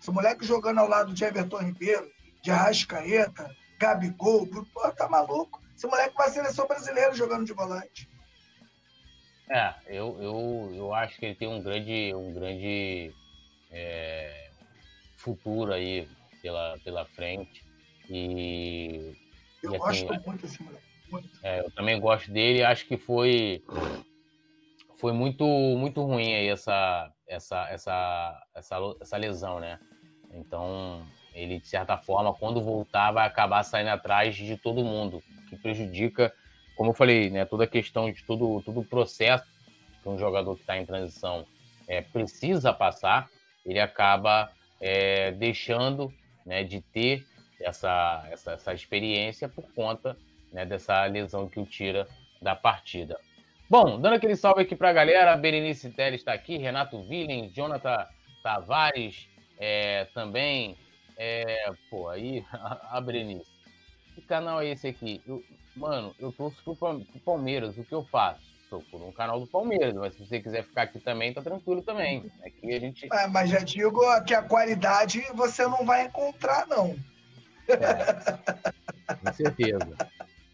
Esse moleque jogando ao lado de Everton Ribeiro, de Arrascaeta, Gabigol, pô, tá maluco. Esse moleque vai ser seleção brasileira jogando de volante. É, eu, eu, eu acho que ele tem um grande, um grande é, futuro aí pela, pela frente. E. Eu e, assim, gosto muito desse moleque. É, eu também gosto dele. Acho que foi foi muito muito ruim aí essa essa essa essa, essa lesão, né? Então ele, de certa forma, quando voltar, vai acabar saindo atrás de todo mundo, que prejudica, como eu falei, né, toda a questão de todo, todo o processo que um jogador que está em transição é, precisa passar, ele acaba é, deixando né, de ter essa, essa, essa experiência por conta né, dessa lesão que o tira da partida. Bom, dando aquele salve aqui para a galera, Berenice Teles está aqui, Renato Willen, Jonathan Tavares é, também, é, pô, aí, a, Brenice. Que canal é esse aqui? Eu, mano, eu torço pro, pro Palmeiras. O que eu faço? Por um canal do Palmeiras, mas se você quiser ficar aqui também, tá tranquilo também. Aqui a gente. É, mas já digo que a qualidade você não vai encontrar, não. É, com certeza.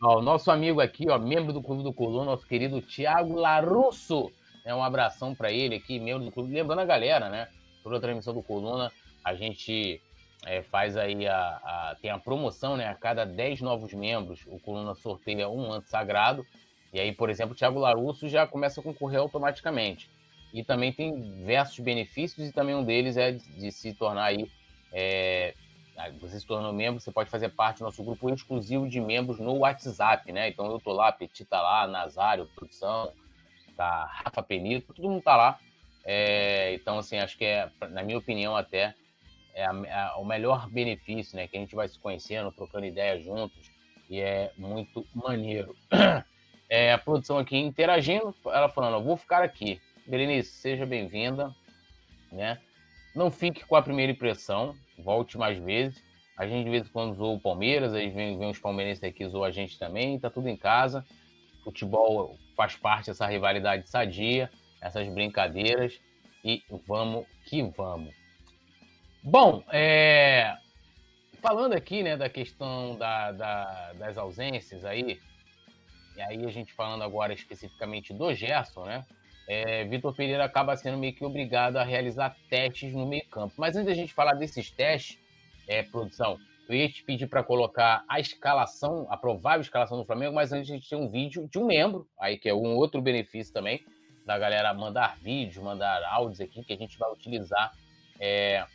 Ó, o nosso amigo aqui, ó, membro do Clube do Coluna, nosso querido Thiago Larusso. É um abração para ele aqui, membro do clube. Lembrando a galera, né? Toda a transmissão do Coluna, a gente é, faz aí a, a, tem a promoção, né? A cada 10 novos membros, o Coluna sorteia um manto sagrado. E aí, por exemplo, o Thiago Larusso já começa a concorrer automaticamente. E também tem diversos benefícios, e também um deles é de, de se tornar aí. É, você se tornou membro, você pode fazer parte do nosso grupo exclusivo de membros no WhatsApp, né? Então eu tô lá, Petit tá lá, Nazário, produção, tá Rafa Penito, todo mundo tá lá. É, então, assim, acho que é, na minha opinião, até é a, o melhor benefício, né? Que a gente vai se conhecendo, trocando ideias juntos, e é muito maneiro. É, a produção aqui interagindo, ela falando, vou ficar aqui. Berenice, seja bem-vinda, né? Não fique com a primeira impressão, volte mais vezes. A gente de vez em quando zoou o Palmeiras, aí vem, vem os palmeirenses aqui zoam a gente também, tá tudo em casa. Futebol faz parte dessa rivalidade sadia, essas brincadeiras, e vamos que vamos. Bom, é... falando aqui né, da questão da, da, das ausências aí, e aí a gente falando agora especificamente do Gerson, né? É, Vitor Pereira acaba sendo meio que obrigado a realizar testes no meio campo. Mas antes da gente falar desses testes, é, produção, eu ia te pedir para colocar a escalação, a provável escalação do Flamengo, mas antes a gente tem um vídeo de um membro, aí que é um outro benefício também, da galera mandar vídeos, mandar áudios aqui, que a gente vai utilizar é,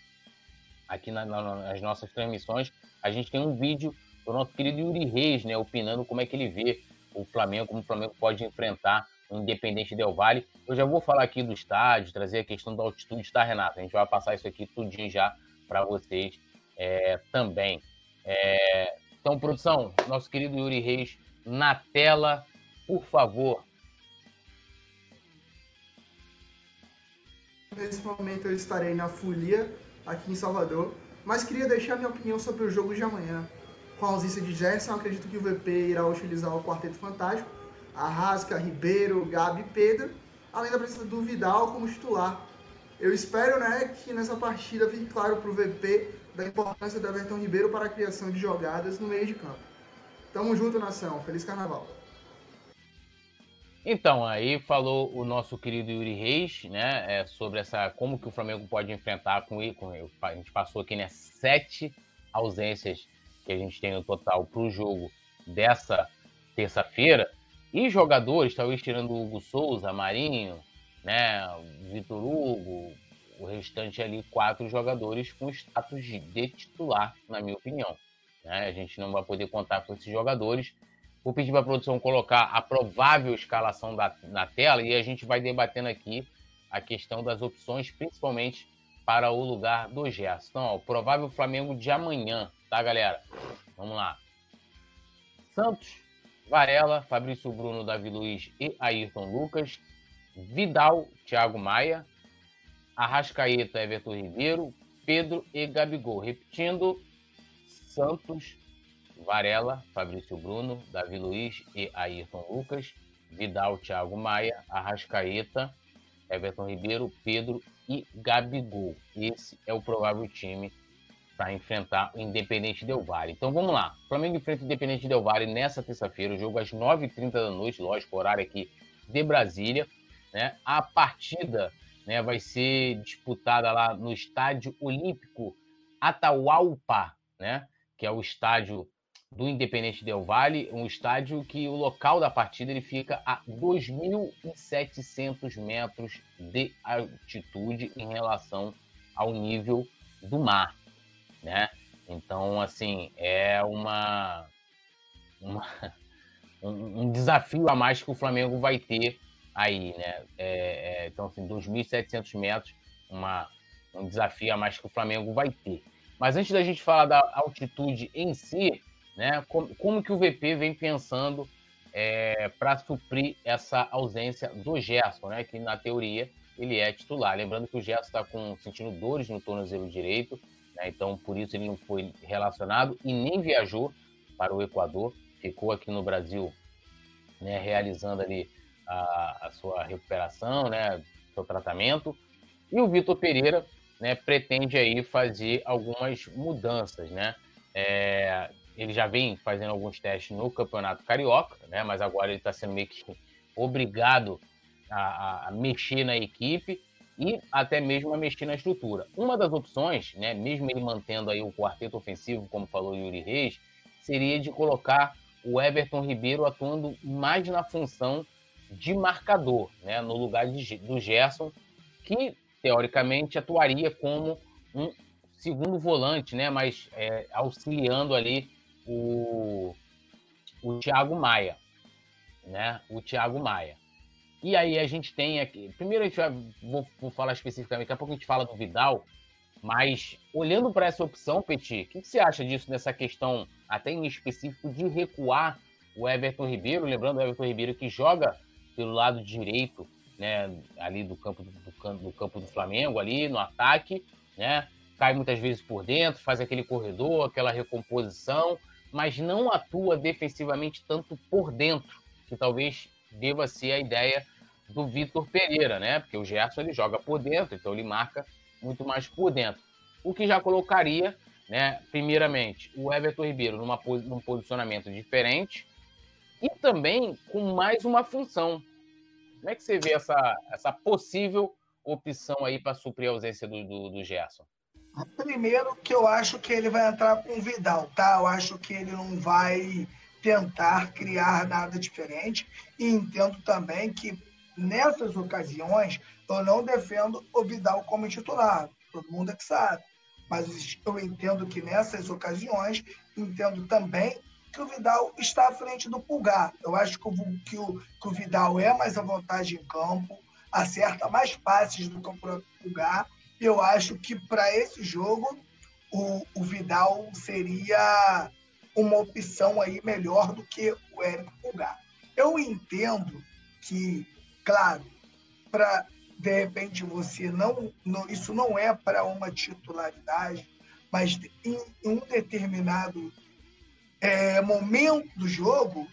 aqui na, na, nas nossas transmissões, a gente tem um vídeo do nosso querido Yuri Reis, né, opinando como é que ele vê o Flamengo, como o Flamengo pode enfrentar o Independente Del Vale. Eu já vou falar aqui do estádio, trazer a questão da altitude, tá, Renato? A gente vai passar isso aqui tudinho já para vocês é, também. É, então, produção, nosso querido Yuri Reis na tela, por favor. Nesse momento eu estarei na Folia, aqui em Salvador, mas queria deixar minha opinião sobre o jogo de amanhã. Com a ausência de Gerson, acredito que o VP irá utilizar o Quarteto Fantástico, Arrasca, Ribeiro, Gabi e Pedro, além da presença do Vidal como titular. Eu espero né, que nessa partida fique claro para o VP da importância do Everton Ribeiro para a criação de jogadas no meio de campo. Tamo junto, nação. Feliz Carnaval. Então, aí falou o nosso querido Yuri Reis, né, é, sobre essa como que o Flamengo pode enfrentar com, a gente passou aqui né sete ausências que a gente tem no total para o jogo dessa terça-feira e jogadores, talvez tirando o Hugo Souza, Marinho, né, Vitor Hugo, o restante ali quatro jogadores com status de titular, na minha opinião. Né? A gente não vai poder contar com esses jogadores Vou pedir para a produção colocar a provável escalação da, na tela e a gente vai debatendo aqui a questão das opções, principalmente para o lugar do Gerson. Então, ó, o provável Flamengo de amanhã, tá, galera? Vamos lá. Santos, Varela, Fabrício Bruno, Davi Luiz e Ayrton Lucas. Vidal, Thiago Maia. Arrascaeta, Everton Ribeiro. Pedro e Gabigol. Repetindo, Santos, Varela, Fabrício Bruno, Davi Luiz e Ayrton Lucas, Vidal, Thiago Maia, Arrascaeta, Everton Ribeiro, Pedro e Gabigol. Esse é o provável time para enfrentar o Independente Del Valle. Então vamos lá. Flamengo enfrenta o Independente Del Valle nessa terça-feira, o jogo às 9h30 da noite, lógico, horário aqui de Brasília. Né? A partida né, vai ser disputada lá no Estádio Olímpico Atahualpa, né? que é o estádio do Independente Del Valle, um estádio que o local da partida ele fica a 2.700 metros de altitude em relação ao nível do mar, né? Então, assim, é uma, uma um, desafio a mais que o Flamengo vai ter aí, né? É, é, então, assim, 2.700 metros, uma, um desafio a mais que o Flamengo vai ter. Mas antes da gente falar da altitude em si, né? Como, como que o VP vem pensando é, para suprir essa ausência do Gerson, né? Que na teoria ele é titular. Lembrando que o Gerson está sentindo dores no tornozelo direito, né? então por isso ele não foi relacionado e nem viajou para o Equador. Ficou aqui no Brasil, né? Realizando ali a, a sua recuperação, né? Seu tratamento. E o Vitor Pereira, né? Pretende aí fazer algumas mudanças, né? É, ele já vem fazendo alguns testes no Campeonato Carioca, né? Mas agora ele está sendo meio que obrigado a, a, mexer na equipe e até mesmo a mexer na estrutura. Uma das opções, né, mesmo ele mantendo aí o quarteto ofensivo, como falou Yuri Reis, seria de colocar o Everton Ribeiro atuando mais na função de marcador, né, no lugar de, do Gerson, que teoricamente atuaria como um segundo volante, né, mas é, auxiliando ali o, o Thiago Maia, né? O Thiago Maia. E aí a gente tem aqui. Primeiro a gente vai. Vou, vou falar especificamente, daqui a pouco a gente fala do Vidal, mas olhando para essa opção, Petit, o que, que, você acha disso nessa questão, até em específico, de recuar o Everton Ribeiro? Lembrando o Everton Ribeiro que joga pelo lado direito, né? Ali do campo do, do, campo do Flamengo, ali no ataque, né? Cai muitas vezes por dentro, faz aquele corredor, aquela recomposição mas não atua defensivamente tanto por dentro, que talvez deva ser a ideia do Vitor Pereira, né? Porque o Gerson ele joga por dentro, então ele marca muito mais por dentro. O que já colocaria, né, primeiramente, o Everton Ribeiro numa, num posicionamento diferente e também com mais uma função. Como é que você vê essa, essa possível opção aí para suprir a ausência do, do, do Gerson? Primeiro que eu acho que ele vai entrar com o Vidal, tá? Eu acho que ele não vai tentar criar nada diferente. E entendo também que nessas ocasiões eu não defendo o Vidal como titular. Todo mundo é que sabe. Mas eu entendo que nessas ocasiões, entendo também que o Vidal está à frente do Pulgar. Eu acho que o, que o, que o Vidal é mais à vontade em campo, acerta mais passes do que o Pulgar eu acho que para esse jogo o, o, Vidal seria uma opção aí melhor do que o Érico Pulgar. Eu entendo que, claro, para de repente você não, não isso não é para uma titularidade, mas em, em um determinado é, momento do jogo,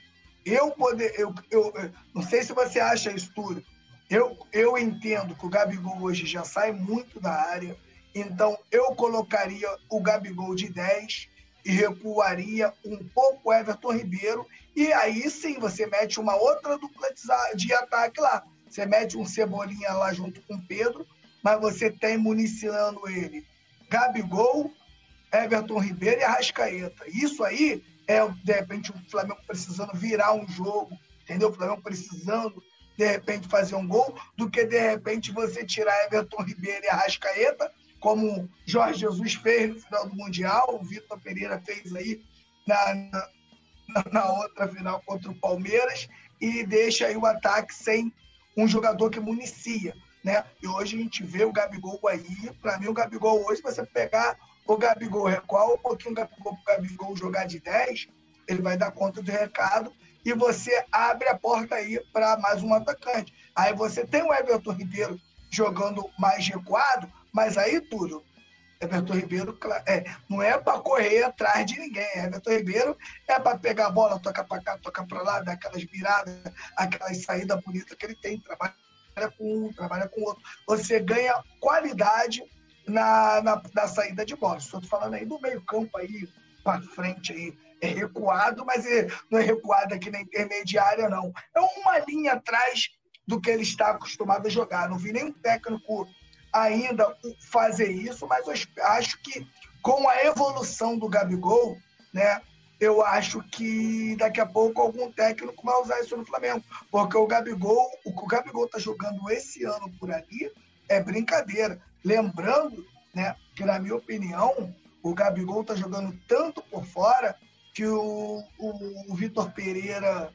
eu poder, eu, eu, não sei se você acha isso tudo, eu, eu entendo que o Gabigol hoje já sai muito da área, então eu colocaria o Gabigol de 10 e recuaria um pouco o Everton Ribeiro. E aí sim você mete uma outra dupla de ataque lá. Você mete um Cebolinha lá junto com o Pedro, mas você tem municiando ele Gabigol, Everton Ribeiro e Arrascaeta. Isso aí é, de repente, o Flamengo precisando virar um jogo, entendeu? O Flamengo precisando, de repente, fazer um gol, do que, de repente, você tirar Everton Ribeiro e Arrascaeta, como Jorge Jesus fez no final do Mundial, o Vitor Pereira fez aí na, na, na outra final contra o Palmeiras, e deixa aí o ataque sem um jogador que municia. Né? E hoje a gente vê o Gabigol aí. Para mim, o Gabigol hoje, você pegar o Gabigol recuar um pouquinho o Gabigol, o Gabigol jogar de 10, ele vai dar conta do recado e você abre a porta aí para mais um atacante. Aí você tem o Everton Ribeiro jogando mais recuado, mas aí tudo. Everton Ribeiro é, não é para correr atrás de ninguém. Everton Ribeiro é para pegar a bola, tocar para cá, tocar para lá, dar aquelas viradas, aquelas saídas bonitas que ele tem. Trabalha com um, trabalha com outro. Você ganha qualidade na, na, na saída de bola. Estou falando aí do meio-campo aí, para frente aí. É recuado, mas é, não é recuado aqui na intermediária, não. É uma linha atrás do que ele está acostumado a jogar. Não vi nenhum técnico ainda fazer isso, mas eu acho que com a evolução do Gabigol, né, eu acho que daqui a pouco algum técnico vai usar isso no Flamengo. Porque o Gabigol, o que o Gabigol está jogando esse ano por ali é brincadeira. Lembrando né, que, na minha opinião, o Gabigol está jogando tanto por fora que o, o, o Vitor Pereira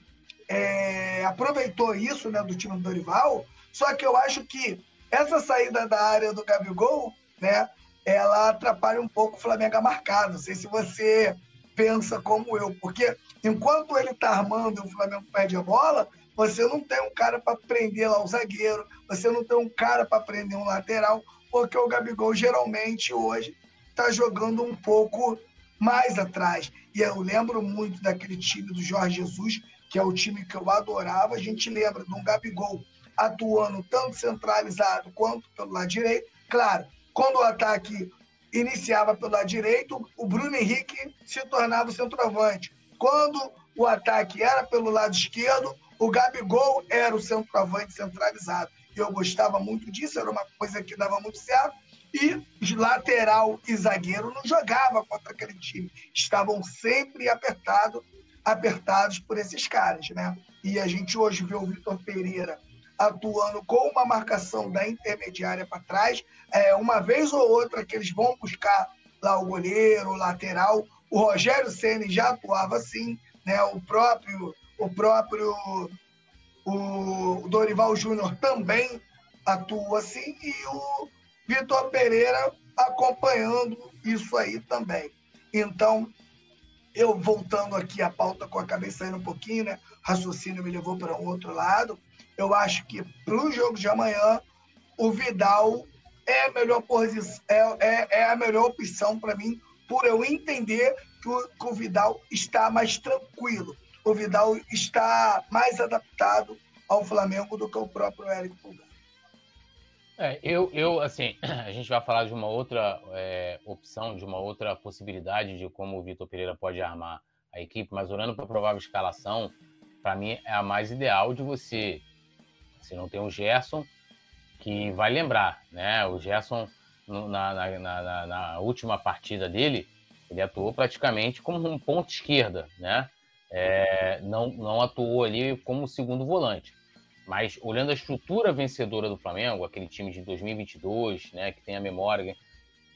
é, aproveitou isso né, do time do Dorival. Só que eu acho que essa saída da área do Gabigol, né, ela atrapalha um pouco o Flamengo a marcar. Não sei se você pensa como eu, porque enquanto ele está armando e o Flamengo perde a bola, você não tem um cara para prender lá o zagueiro, você não tem um cara para prender um lateral, porque o Gabigol geralmente hoje está jogando um pouco mais atrás. E eu lembro muito daquele time do Jorge Jesus, que é o time que eu adorava. A gente lembra de um Gabigol atuando tanto centralizado quanto pelo lado direito. Claro, quando o ataque iniciava pelo lado direito, o Bruno Henrique se tornava o centroavante. Quando o ataque era pelo lado esquerdo, o Gabigol era o centroavante centralizado. Eu gostava muito disso, era uma coisa que dava muito certo. E lateral e zagueiro não jogava contra aquele time. Estavam sempre apertado, apertados por esses caras, né? E a gente hoje vê o Vitor Pereira atuando com uma marcação da intermediária para trás. É, uma vez ou outra que eles vão buscar lá o goleiro, o lateral. O Rogério Ceni já atuava assim, né? O próprio, o próprio o Dorival Júnior também atua assim e o Vitor Pereira acompanhando isso aí também. Então, eu voltando aqui a pauta com a cabeça saindo um pouquinho, né? Raciocínio me levou para um outro lado. Eu acho que para o jogo de amanhã, o Vidal é a melhor é, é, é a melhor opção para mim, por eu entender que o, que o Vidal está mais tranquilo o Vidal está mais adaptado ao Flamengo do que o próprio Érico Pulgar. É, eu, eu, assim, a gente vai falar de uma outra é, opção, de uma outra possibilidade de como o Vitor Pereira pode armar a equipe, mas olhando para a provável escalação, para mim é a mais ideal de você. Se não tem o Gerson, que vai lembrar, né? O Gerson, na, na, na, na última partida dele, ele atuou praticamente como um ponto esquerda, né? é, não, não atuou ali como segundo volante. Mas olhando a estrutura vencedora do Flamengo, aquele time de 2022, né, que tem a memória,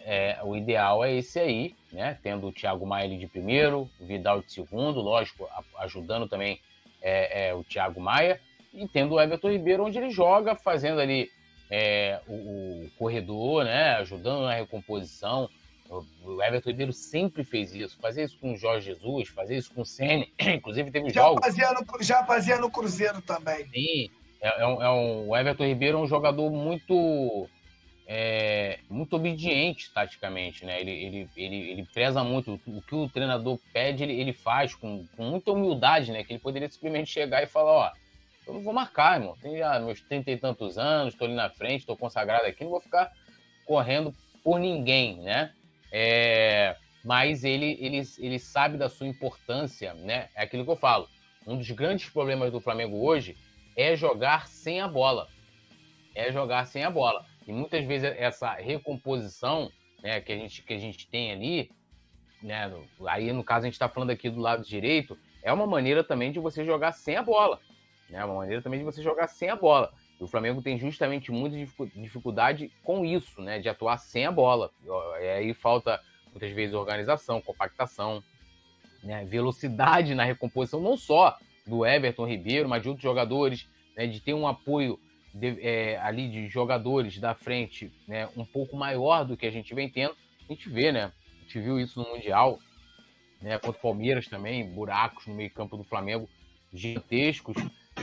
é, o ideal é esse aí, né, tendo o Thiago Maia de primeiro, o Vidal de segundo, lógico, ajudando também é, é, o Thiago Maia, e tendo o Everton Ribeiro onde ele joga, fazendo ali é, o, o, corredor, né, ajudando na recomposição, o Everton Ribeiro sempre fez isso. Fazer isso com o Jorge Jesus, fazer isso com o Sene, inclusive teve já jogos. Fazia no, já fazia no Cruzeiro também. Sim, é, é, é um, o Everton Ribeiro é um jogador muito. É, muito obediente taticamente, né? Ele, ele, ele, ele preza muito o que o treinador pede, ele, ele faz com, com muita humildade, né? Que ele poderia simplesmente chegar e falar, ó, eu não vou marcar, irmão. Tenho já meus trinta e tantos anos, estou ali na frente, estou consagrado aqui, não vou ficar correndo por ninguém, né? É, mas ele, ele, ele sabe da sua importância, né? É aquilo que eu falo. Um dos grandes problemas do Flamengo hoje é jogar sem a bola. É jogar sem a bola. E muitas vezes essa recomposição né, que, a gente, que a gente tem ali, né, aí no caso a gente está falando aqui do lado direito, é uma maneira também de você jogar sem a bola. É né, uma maneira também de você jogar sem a bola. E o Flamengo tem justamente muita dificuldade com isso, né? De atuar sem a bola. E aí falta muitas vezes organização, compactação, né? velocidade na recomposição, não só do Everton Ribeiro, mas de outros jogadores, né? de ter um apoio de, é, ali de jogadores da frente né? um pouco maior do que a gente vem tendo. A gente vê, né? A gente viu isso no Mundial, né? contra o Palmeiras também, buracos no meio-campo do Flamengo gigantescos.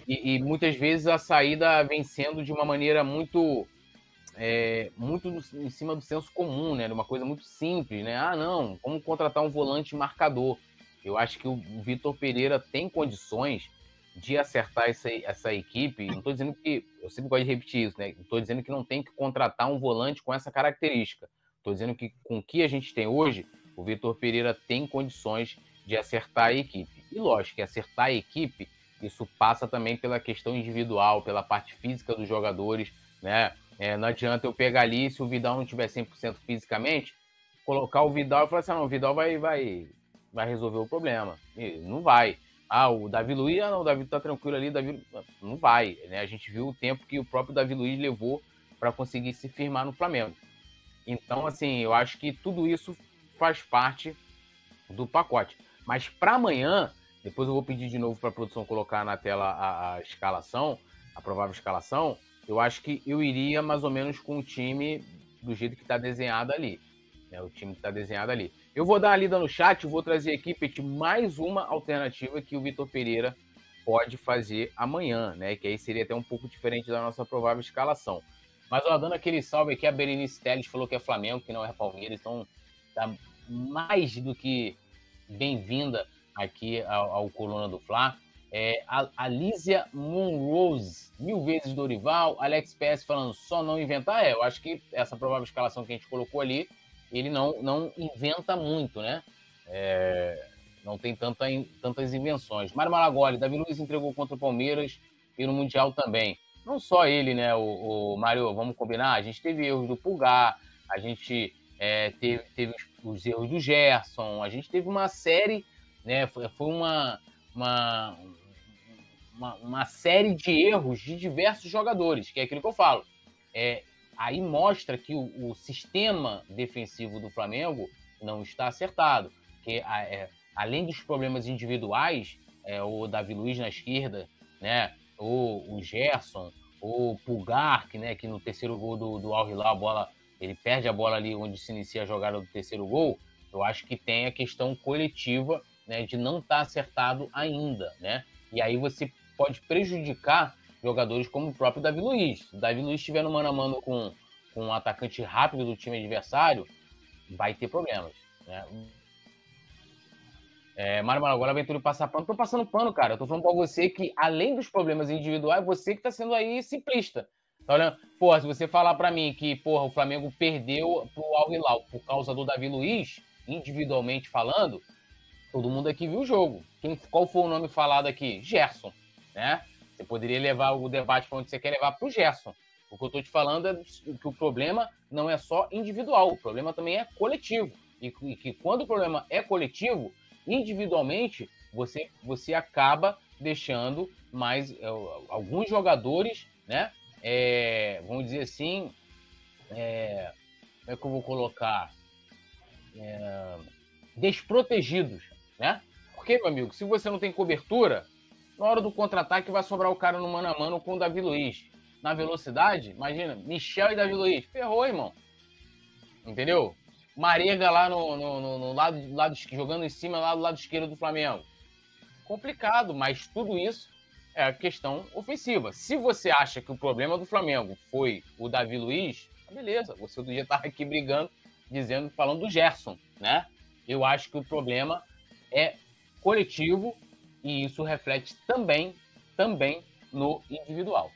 E, e, muitas vezes a saída vem sendo de uma maneira muito é, muito em cima do senso comum, né? Uma coisa muito simples, né? Ah, não, como contratar um volante marcador. Eu acho que o Vitor Pereira tem condições de acertar essa, essa equipe. Não estou dizendo que. Eu sempre gosto de repetir isso, né? Estou dizendo que não tem que contratar um volante com essa característica. Estou dizendo que com o que a gente tem hoje, o Vitor Pereira tem condições de acertar a equipe. E lógico que acertar a equipe isso passa também pela questão individual, pela parte física dos jogadores, né? É, não adianta eu pegar ali, se o Vidal não tiver 100% fisicamente, colocar o Vidal e falar assim, ah, não, o Vidal vai, vai, vai resolver o problema. E não vai. Ah, o Davi Luiz, ah, não, o Davi tá tranquilo ali, Davi não vai. Né? A gente viu o tempo que o próprio Davi Luiz levou para conseguir se firmar no Flamengo. Então, assim, eu acho que tudo isso faz parte do pacote. Mas para amanhã, depois eu vou pedir de novo para a produção colocar na tela a, a, escalação, a provável escalação. Eu acho que eu iria mais ou menos com o time do jeito que está desenhado ali. Né? O time que está desenhado ali. Eu vou dar uma lida no chat, vou trazer aqui, Peti, mais uma alternativa que o Vitor Pereira pode fazer amanhã, né? Que aí seria até um pouco diferente da nossa provável escalação. Mas, ó, dando aquele salve aqui, a Berenice Teles falou que é Flamengo, que não é Palmeiras, então tá mais do que bem-vinda aqui ao, ao Coluna do Fla. É, a Alísia Monrose, mil vezes Dorival, Alex PS falando só não inventar. É, eu acho que essa provável escalação que a gente colocou ali, ele não, não inventa muito, né? É, não tem tanta, tantas invenções. Mário Malagoli, Davi Luiz entregou contra o Palmeiras e no Mundial também. Não só ele, né, o, o Mário, vamos combinar, a gente teve erros do Pulgar, a gente é, teve, teve os, os erros do Gerson, a gente teve uma série né? Foi, foi uma, uma, uma, uma, série de erros de diversos jogadores, que é aquilo que eu falo. É, aí mostra que o, o sistema defensivo do Flamengo não está acertado. Que é, além dos problemas individuais, é, o Davi Luiz na esquerda, né? O, o Gerson, o Pulgar, que, né, que no terceiro gol do, do Al Hilal, a bola, ele perde a bola ali onde se inicia a jogada do terceiro gol. Eu acho que tem a questão coletiva né, de não estar tá acertado ainda, né? E aí você pode prejudicar jogadores como o próprio Davi Luiz. Se o Davi Luiz estiver no mano a mano com, com um atacante rápido do time adversário, vai ter problemas, né? É, Mário agora Aventura passar pano. Tô passando pano, cara. Eu tô falando pra você que, além dos problemas individuais, você que tá sendo aí simplista. Tá olhando? Porra, se você falar para mim que, porra, o Flamengo perdeu pro Al Hilal por causa do Davi Luiz, individualmente falando, Todo mundo aqui viu o jogo. Quem, qual foi o nome falado aqui? Gerson, né? Você poderia levar o debate para onde você quer levar para o Gerson. O que eu estou te falando é que o problema não é só individual, o problema também é coletivo. E, e que quando o problema é coletivo, individualmente, você, você acaba deixando mais é, alguns jogadores, né? É, vamos dizer assim, é, como é que eu vou colocar? É, desprotegidos né? Porque, meu amigo, se você não tem cobertura, na hora do contra-ataque vai sobrar o cara no mano a mano com o Davi Luiz. Na velocidade, imagina, Michel e Davi Luiz. Ferrou, irmão. Entendeu? Marega lá no, no, no, no lado, lado, jogando em cima lá do lado esquerdo do Flamengo. Complicado, mas tudo isso é questão ofensiva. Se você acha que o problema do Flamengo foi o Davi Luiz, beleza, você outro dia estava aqui brigando, dizendo, falando do Gerson, né? Eu acho que o problema é coletivo e isso reflete também, também no individual.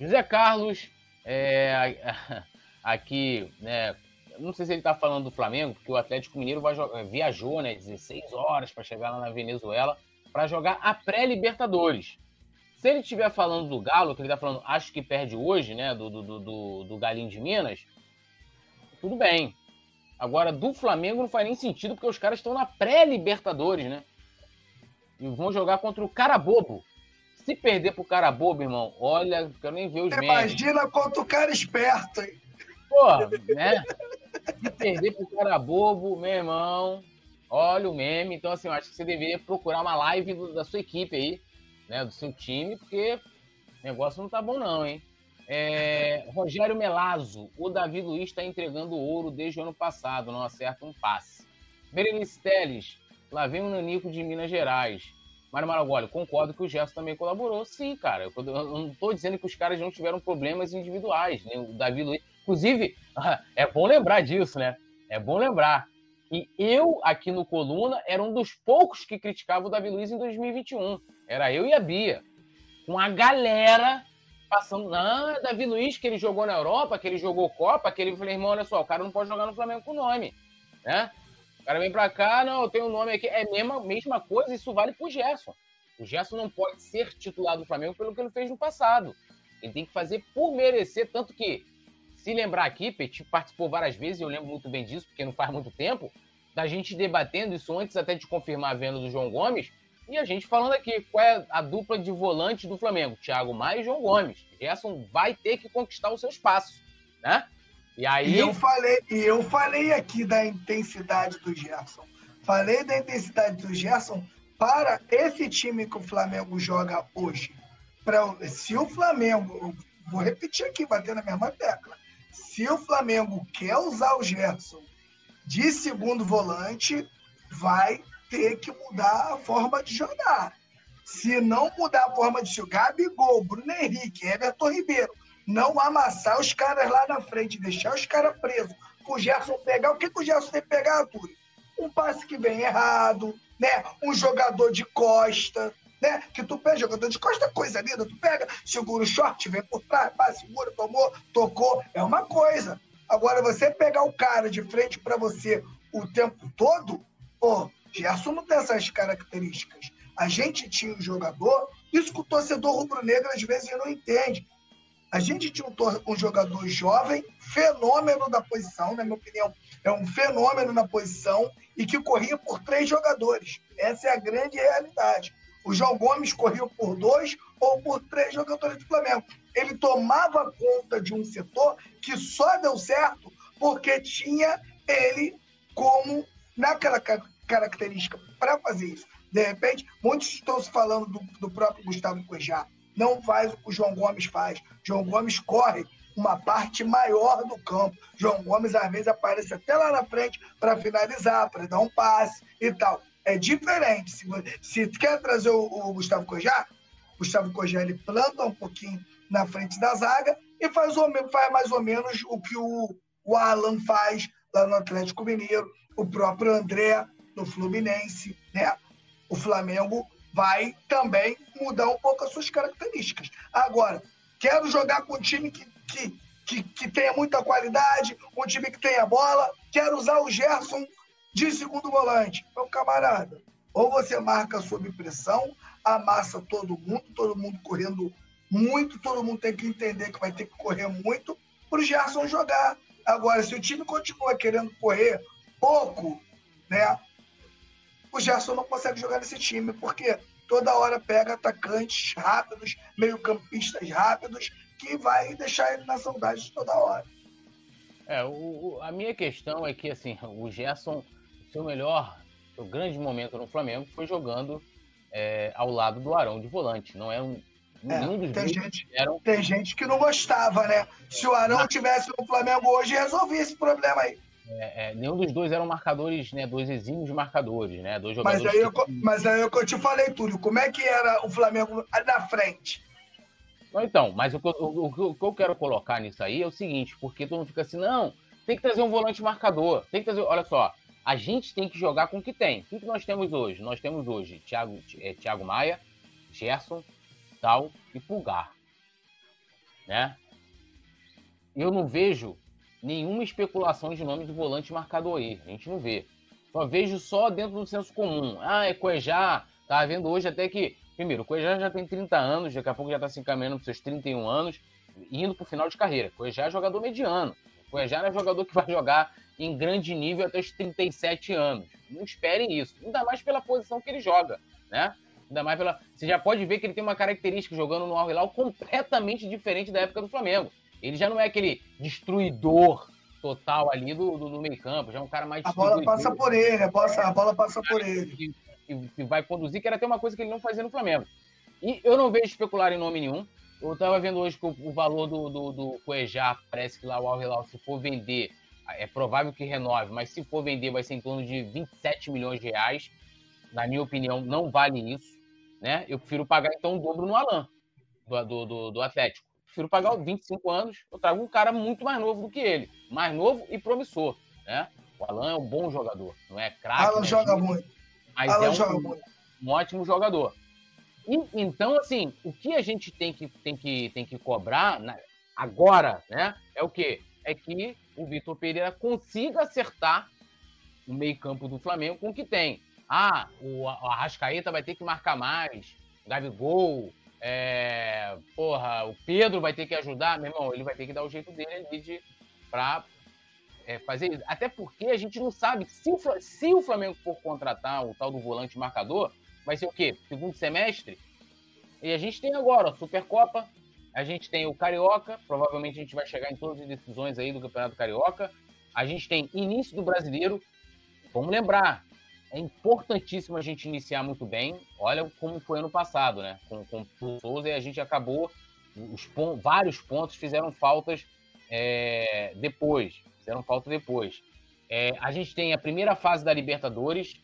José Carlos, é, aqui, né, não sei se ele tá falando do Flamengo, porque o Atlético Mineiro vai jogar, viajou, né, 16 horas para chegar lá na Venezuela para jogar a pré-Libertadores. Se ele estiver falando do Galo, que ele tá falando, acho que perde hoje, né, do, do, do, do Galinho de Minas, tudo bem. Agora, do Flamengo não faz nem sentido, porque os caras estão na pré-Libertadores, né? E vão jogar contra o Carabobo. Se perder pro Carabobo, irmão, olha, quero nem ver os Imagina memes. Imagina quanto o cara esperto, hein? Pô, né? Se perder pro Carabobo, meu irmão, olha o meme. Então, assim, eu acho que você deveria procurar uma live do, da sua equipe aí, né? Do seu time, porque o negócio não tá bom, não, hein? É, Rogério Melazo, o Davi Luiz está entregando ouro desde o ano passado, não acerta um passe. Berenice Teles, lá vem o Nanico de Minas Gerais. Mário Maragoli, concordo que o Gerson também colaborou. Sim, cara. Eu, não estou dizendo que os caras não tiveram problemas individuais. Né? O Davi Luiz. Inclusive, é bom lembrar disso, né? É bom lembrar. E eu, aqui no Coluna, era um dos poucos que criticava o Davi Luiz em 2021. Era eu e a Bia. Com a galera passando. É Davi Luiz, que ele jogou na Europa, que ele jogou Copa, que ele falei, irmão, olha só, o cara não pode jogar no Flamengo com nome. Né? O cara vem pra cá, não, eu tenho um nome aqui. É a mesma, mesma coisa, isso vale pro Gerson. O Gerson não pode ser titular do Flamengo pelo que ele fez no passado. Ele tem que fazer por merecer, tanto que, se lembrar aqui, Petit participou várias vezes, eu lembro muito bem disso, porque não faz muito tempo, da gente debatendo isso antes até de confirmar a venda do João Gomes, e a gente falando aqui, qual é a dupla de volante do Flamengo? Thiago Maia e João Gomes. Gerson vai ter que conquistar o seu espaço, né? E aí. E eu falei, e eu falei aqui da intensidade do Gerson. Falei da intensidade do Gerson para esse time que o Flamengo joga hoje. Pra, se o Flamengo, vou repetir aqui, bater na mesma tecla. Se o Flamengo quer usar o Gerson de segundo volante, vai ter que mudar a forma de jogar. Se não mudar a forma de jogar, Gabigol, Bruno Henrique, Everton Ribeiro, não amassar os caras lá na frente, deixar os caras presos, o Gerson pegar, o que, que o Gerson tem que pegar, Arthur? Um passe que vem errado, né? Um jogador de costa, né? Que tu pega, jogador de costa é coisa linda, tu pega, segura o short, vem por trás, pá, segura, tomou, tocou, é uma coisa. Agora, você pegar o cara de frente para você o tempo todo, pô, Gerson não tem essas características. A gente tinha um jogador, isso que o torcedor rubro-negro às vezes não entende. A gente um, um, jogador jovem, fenômeno da posição, na minha opinião, é um fenômeno na posição e que corria por três jogadores. Essa é a grande realidade. O João Gomes corria por dois ou por três jogadores do Flamengo. Ele tomava conta de um setor que só deu certo porque tinha ele como naquela característica para fazer isso. De repente, muitos estão se falando do, do próprio Gustavo Cuejá. Não faz o que o João Gomes faz. João Gomes corre uma parte maior do campo. João Gomes, às vezes, aparece até lá na frente para finalizar, para dar um passe e tal. É diferente. Se, se quer trazer o, o Gustavo Cojá, Gustavo Cojá ele planta um pouquinho na frente da zaga e faz, faz mais ou menos o que o, o Alan faz lá no Atlético Mineiro, o próprio André no Fluminense, né? O Flamengo vai também mudar um pouco as suas características. Agora, quero jogar com um time que, que, que, que tenha muita qualidade, um time que tenha bola, quero usar o Gerson de segundo volante. Então, camarada, ou você marca sob pressão, amassa todo mundo, todo mundo correndo muito, todo mundo tem que entender que vai ter que correr muito para o Gerson jogar. Agora, se o time continua querendo correr pouco, né? O Gerson não consegue jogar nesse time, porque toda hora pega atacantes rápidos, meio-campistas rápidos, que vai deixar ele na saudade toda hora. É, o, a minha questão é que assim, o Gerson, seu melhor, seu grande momento no Flamengo foi jogando é, ao lado do Arão de volante. Não é um. É, tem, gente, eram... tem gente que não gostava, né? Se o Arão tivesse no Flamengo hoje, resolvia esse problema aí. É, é, nenhum dos dois eram marcadores, né? Dois exímios marcadores, né? Dois jogadores. Mas aí, eu, mas aí eu te falei tudo. Como é que era o Flamengo na frente? Então, mas o que, eu, o, o que eu quero colocar nisso aí é o seguinte, porque todo mundo fica assim, não, tem que trazer um volante marcador. Tem que trazer. Olha só, a gente tem que jogar com o que tem. O que nós temos hoje? Nós temos hoje Thiago, é, Thiago Maia, Gerson, Tal e Pulgar. Né? Eu não vejo nenhuma especulação de nome de volante marcador aí. A gente não vê. Só vejo só dentro do senso comum. Ah, é Cuejá. Tá vendo hoje até que. Primeiro, o Cuejá já tem 30 anos, daqui a pouco já tá se encaminhando para seus 31 anos, indo pro final de carreira. Cuejá é jogador mediano. Cuejá é jogador que vai jogar em grande nível até os 37 anos. Não esperem isso. Ainda mais pela posição que ele joga, né? Ainda mais pela. Você já pode ver que ele tem uma característica jogando no Al Hilal completamente diferente da época do Flamengo. Ele já não é aquele destruidor total ali do, do, do meio campo, já é um cara mais. A bola passa por ele, a bola, a bola passa por ele. Que, que, que, vai conduzir, que era até uma coisa que ele não fazia no Flamengo. E eu não vejo especular em nome nenhum. Eu estava vendo hoje que o, o valor do, do, do Cuejá, parece que lá o Al Hilal, se for vender, é provável que renove, mas se for vender vai ser em torno de 27 milhões de reais. Na minha opinião, não vale isso. Né? Eu prefiro pagar então o dobro no Alan, do, do, do, do Atlético prefiro pagar 25 anos, eu trago um cara muito mais novo do que ele. Mais novo e promissor, né? O Alan é um bom jogador, não é craque. Alan né? joga muito. Mas Alan é um, joga muito. um ótimo jogador. E, então, assim, o que a gente tem que, tem que, tem que cobrar né, agora, né? É o quê? É que o Vitor Pereira consiga acertar o meio-campo do Flamengo com o que tem. Ah, o Arrascaeta vai ter que marcar mais, Gabigol, é, porra, o Pedro vai ter que ajudar, meu irmão, ele vai ter que dar o jeito dele ali de, pra é, fazer isso. Até porque a gente não sabe se o, se o Flamengo for contratar o tal do volante marcador, vai ser o quê? Segundo semestre? E a gente tem agora a Supercopa, a gente tem o Carioca, provavelmente a gente vai chegar em todas as decisões aí do Campeonato Carioca. A gente tem início do Brasileiro. Vamos lembrar, é importantíssimo a gente iniciar muito bem. Olha como foi ano passado, né? Com, com o Souza e a gente acabou. Os vários pontos fizeram faltas é, depois. Fizeram falta depois. É, a gente tem a primeira fase da Libertadores.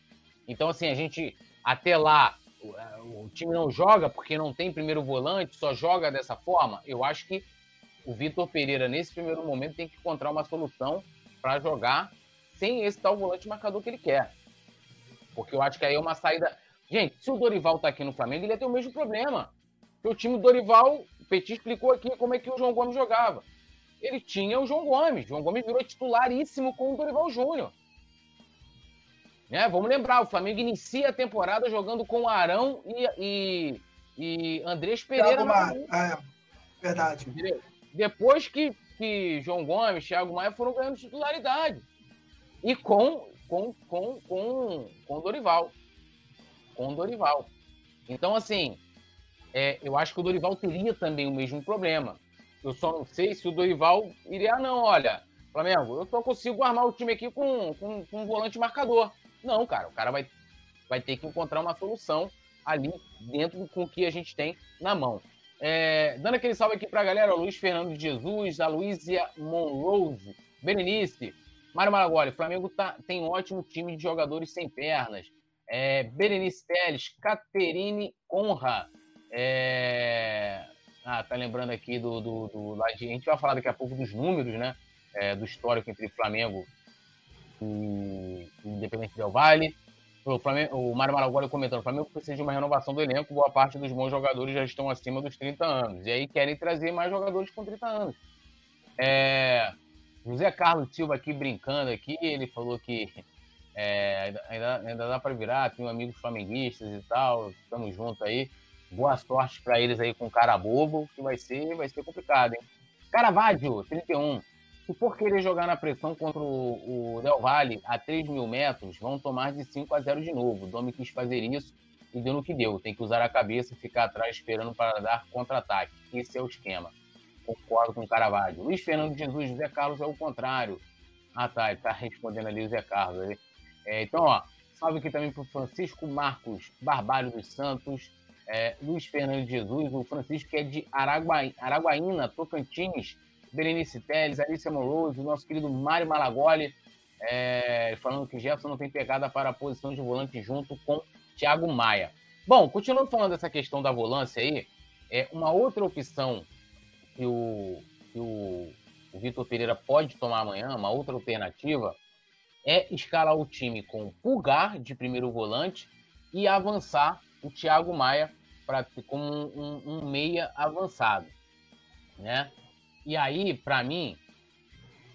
Então, assim, a gente até lá o, é, o time não joga porque não tem primeiro volante, só joga dessa forma. Eu acho que o Vitor Pereira, nesse primeiro momento, tem que encontrar uma solução para jogar sem esse tal volante marcador que ele quer. Porque eu acho que aí é uma saída. Gente, se o Dorival tá aqui no Flamengo, ele ia ter o mesmo problema. Porque o time do Dorival, o Petit explicou aqui como é que o João Gomes jogava. Ele tinha o João Gomes. O João Gomes virou titularíssimo com o Dorival Júnior. Né? Vamos lembrar, o Flamengo inicia a temporada jogando com Arão e, e, e Andrés Pereira. Thiago é, verdade. Depois que, que João Gomes, Thiago Maia foram ganhando titularidade. E com com, com, com, com Dorival. Com Dorival. Então, assim, é, eu acho que o Dorival teria também o mesmo problema. Eu só não sei se o Dorival iria, ah, não, olha, Flamengo, eu só consigo armar o time aqui com, com, com um volante marcador. Não, cara, o cara vai, vai ter que encontrar uma solução ali dentro com o que a gente tem na mão. É, dando aquele salve aqui pra galera, o Luiz Fernando Jesus, a Luísia Monrose, Berenice, Mário Maragoli, Flamengo tá, tem um ótimo time de jogadores sem pernas. É, Berenice Teles, Caterine Conra. É... Ah, tá lembrando aqui do, do, do, A gente vai falar daqui a pouco dos números, né? É, do histórico entre Flamengo e, Independente Del Vale. O, Flamengo, o Mário Maragoli comentando: o Flamengo precisa de uma renovação do elenco. Boa parte dos bons jogadores já estão acima dos 30 anos. E aí querem trazer mais jogadores com 30 anos. É, José Carlos Silva aqui brincando aqui, ele falou que é, ainda, ainda dá para virar, tem amigos flamenguistas e tal, estamos juntos aí. Boa sorte para eles aí com o cara bobo, que vai ser, vai ser complicado, hein? Caravaggio, 31. Se for querer jogar na pressão contra o, o Del Valle a 3 mil metros, vão tomar de 5 a 0 de novo. O Domi quis fazer isso e deu no que deu. Tem que usar a cabeça e ficar atrás esperando para dar contra-ataque. Esse é o esquema. Concordo com o Caravaggio. Luiz Fernando Jesus, José Carlos é o contrário. Ah, tá, ele tá respondendo ali o Zé Carlos. É, então, ó, salve aqui também para o Francisco Marcos Barbalho dos Santos, é, Luiz Fernando Jesus, o Francisco que é de Araguaí, Araguaína, Tocantins, Berenice Teles, Alicia Moroso, nosso querido Mário Malagoli, é, falando que Jefferson não tem pegada para a posição de volante junto com Thiago Maia. Bom, continuando falando dessa questão da volância aí, é uma outra opção que o, que o, o Vitor Pereira pode tomar amanhã, uma outra alternativa, é escalar o time com Pulgar de primeiro volante e avançar o Thiago Maia para como um, um, um, meia avançado, né? E aí, para mim,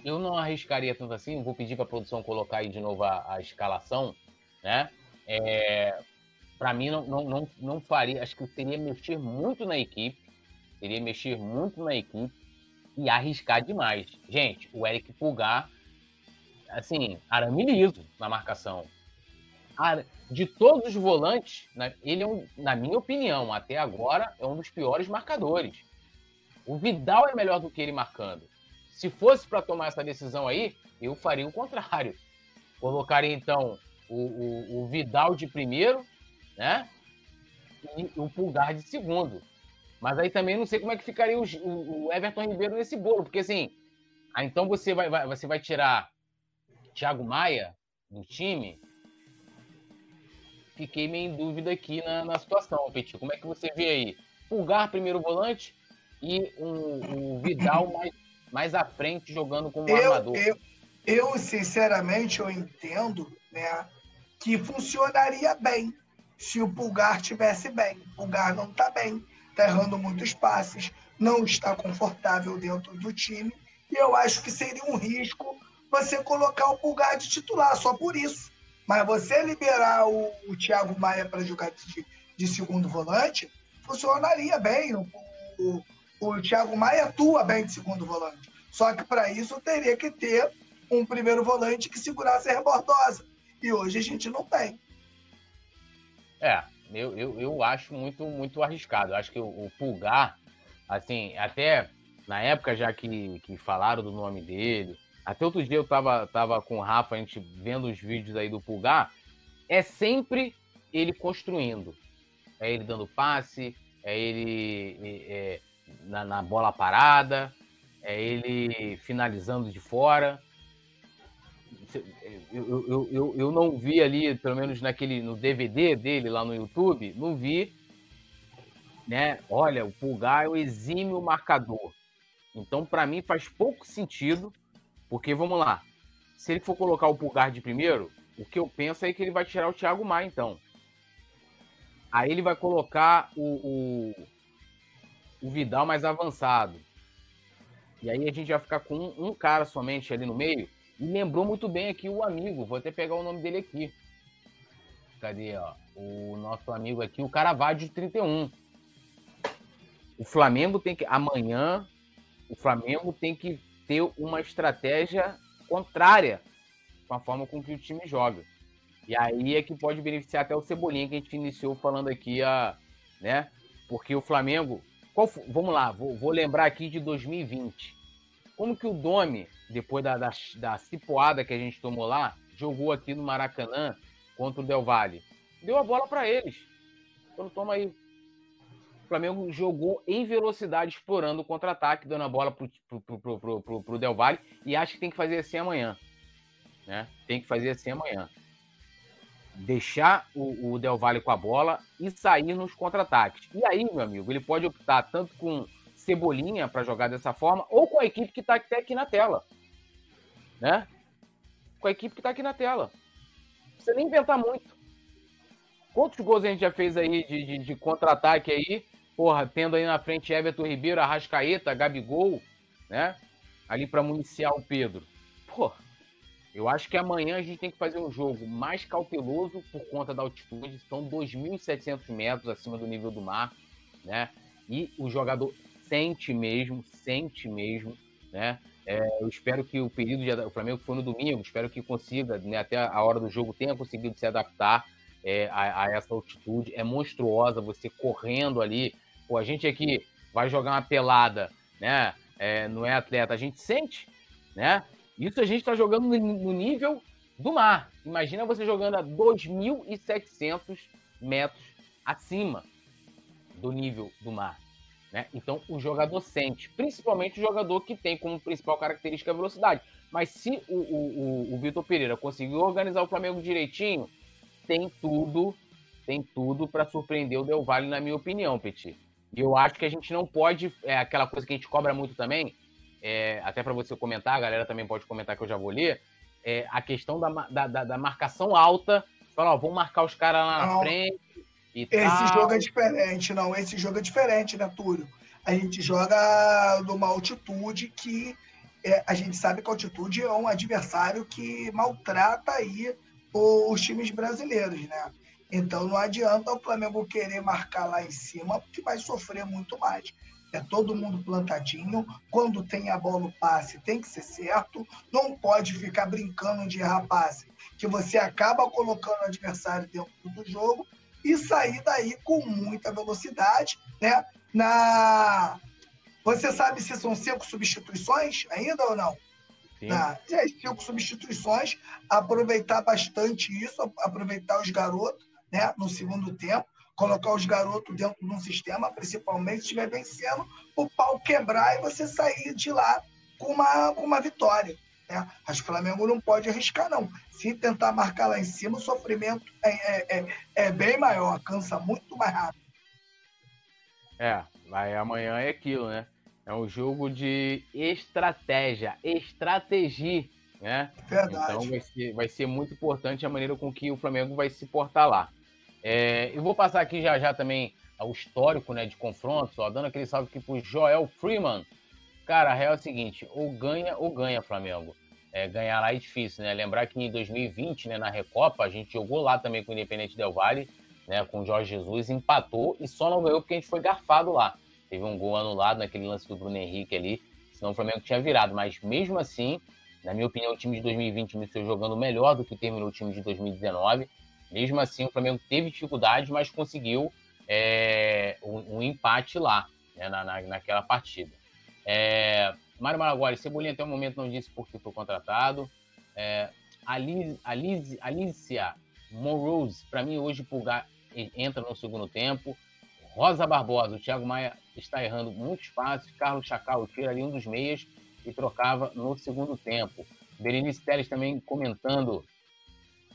eu não arriscaria tanto assim. Vou pedir para a produção colocar aí de novo a, a escalação, né? É, para mim, não, não, não, não faria. Acho que seria mexer muito na equipe. Seria mexer muito na equipe e arriscar demais. Gente, o Eric Pulgar, assim, arame liso na marcação. De todos os volantes, ele é um, na minha opinião, até agora, é um dos piores marcadores. O Vidal é melhor do que ele marcando. Se fosse para tomar essa decisão aí, eu faria o contrário. Colocaria então o, o, o Vidal de primeiro, né? E o Pulgar de segundo. Mas aí também não sei como é que ficaria o, o Everton Ribeiro nesse bolo, porque assim, ah, então você vai, vai, você vai tirar Thiago Maia do time? Fiquei meio em dúvida aqui na, na situação, Petit. Como é que você vê aí? Pulgar primeiro volante e um, um Vidal mais, mais à frente jogando como eu, armador. Eu, eu, sinceramente, eu entendo né, que funcionaria bem se o Pulgar tivesse bem. O Pulgar não está bem está errando muitos passes, não está confortável dentro do time. E eu acho que seria um risco você colocar o Pulgar de titular, só por isso. Mas você liberar o, o Thiago Maia para jogar de, de, segundo volante, funcionaria bem. O, o, o Thiago Maia atua bem de segundo volante. Só que para isso teria que ter um primeiro volante que segurasse a rebordosa. E hoje a gente não tem. É, eu, eu, eu acho muito, muito arriscado. Eu acho que o, o, Pulgar, assim, até na época já que, que falaram do nome dele, até outro dia eu tava, tava com o Rafa, a gente vendo os vídeos aí do Pulgar, é sempre ele construindo. É ele dando passe, é ele é, na, na bola parada, é ele finalizando de fora eu, eu, eu, eu não vi ali, pelo menos naquele no DVD dele lá no YouTube, não vi, né? Olha, o Pulgar é o exímio marcador. Então, para mim, faz pouco sentido, porque vamos lá, se ele for colocar o Pulgar de primeiro, o que eu penso é que ele vai tirar o Thiago Maia, então. Aí ele vai colocar o, o, o Vidal mais avançado. E aí a gente vai ficar com um, um cara somente ali no meio lembrou muito bem aqui o amigo, vou até pegar o nome dele aqui. Cadê, ó? O nosso amigo aqui, o Caravaggio 31. O Flamengo tem que. Amanhã, o Flamengo tem que ter uma estratégia contrária com a forma com que o time joga. E aí é que pode beneficiar até o Cebolinha, que a gente iniciou falando aqui, a, né? Porque o Flamengo. Qual, vamos lá, vou, vou lembrar aqui de 2020. Como que o Domi depois da, da, da cipoada que a gente tomou lá, jogou aqui no Maracanã contra o Del Valle. Deu a bola para eles. Então toma aí. O Flamengo jogou em velocidade, explorando o contra-ataque, dando a bola pro, pro, pro, pro, pro, pro Del Valle. E acho que tem que fazer assim amanhã. Né? Tem que fazer assim amanhã. Deixar o, o Del Valle com a bola e sair nos contra-ataques. E aí, meu amigo, ele pode optar tanto com Cebolinha para jogar dessa forma, ou com a equipe que está até aqui na tela né? Com a equipe que está aqui na tela. Não precisa nem inventar muito. Quantos gols a gente já fez aí de, de, de contra-ataque aí? Porra, tendo aí na frente Everton Ribeiro, Arrascaeta, Gabigol, né? Ali para municiar o Pedro. Pô, eu acho que amanhã a gente tem que fazer um jogo mais cauteloso por conta da altitude. São 2.700 metros acima do nível do mar, né? E o jogador sente mesmo, sente mesmo, né? É, eu espero que o período de o Flamengo foi no domingo, espero que consiga, né, até a hora do jogo, tenha conseguido se adaptar é, a, a, essa altitude. É monstruosa você correndo ali. Pô, a gente aqui vai jogar uma pelada, né? É, não é atleta, a gente sente, né? Isso a gente está jogando no, no nível do mar. Imagina você jogando a 2.700 metros acima do nível do mar. Né? Então o jogador sente, principalmente o jogador que tem como principal característica a velocidade. Mas se o, o, o, Vitor Pereira conseguiu organizar o Flamengo direitinho, tem tudo, tem tudo para surpreender o Del Valle, na minha opinião, Petit. E eu acho que a gente não pode, é aquela coisa que a gente cobra muito também, é, até para você comentar, a galera também pode comentar que eu já vou ler, é a questão da, da, da, da marcação alta. Falar, ó, vamos marcar os caras lá na não. Frente, esse jogo é diferente, não. Esse jogo é diferente, né, Túlio? A gente joga numa altitude que é, a gente sabe que a altitude é um adversário que maltrata aí os times brasileiros, né? Então não adianta o Flamengo querer marcar lá em cima, porque vai sofrer muito mais. É todo mundo plantadinho. Quando tem a bola no passe, tem que ser certo. Não pode ficar brincando de errar passe, que você acaba colocando o adversário dentro do jogo e sair daí com muita velocidade, né? Na você sabe se são cinco substituições ainda ou não? Sim. É, cinco substituições, aproveitar bastante isso, aproveitar os garotos, né? No segundo tempo, colocar os garotos dentro de um sistema, principalmente se estiver vencendo, o pau quebrar e você sair de lá com uma, com uma vitória. Né? Acho que o Flamengo não pode arriscar, não. Se tentar marcar lá em cima, o sofrimento é, é, é, é bem maior, cansa muito mais rápido. É, aí amanhã é aquilo, né? É um jogo de estratégia, estratégia, né? Verdade. Então vai ser, vai ser muito importante a maneira com que o Flamengo vai se portar lá. É, eu vou passar aqui já já também o histórico né, de confrontos, ó, dando aquele salve aqui pro Joel Freeman. Cara, a real é o seguinte, ou ganha ou ganha Flamengo. É, ganhar lá é difícil, né? Lembrar que em 2020, né, na Recopa, a gente jogou lá também com o Independente Del Valle, né, com o Jorge Jesus, empatou e só não ganhou porque a gente foi garfado lá. Teve um gol anulado naquele lance do Bruno Henrique ali, senão o Flamengo tinha virado. Mas mesmo assim, na minha opinião, o time de 2020 me foi jogando melhor do que terminou o time de 2019. Mesmo assim, o Flamengo teve dificuldade, mas conseguiu é, um, um, empate lá, né, na, na, naquela partida. É, Mário Maragoli, Cebolinha até o momento não disse por que foi contratado. É, Alice, Alice, Alicia Morose, para mim hoje Pulgar entra no segundo tempo. Rosa Barbosa, o Thiago Maia está errando muitos passes. Carlos Chacal tira ali um dos meias e trocava no segundo tempo. Berenice Teles também comentando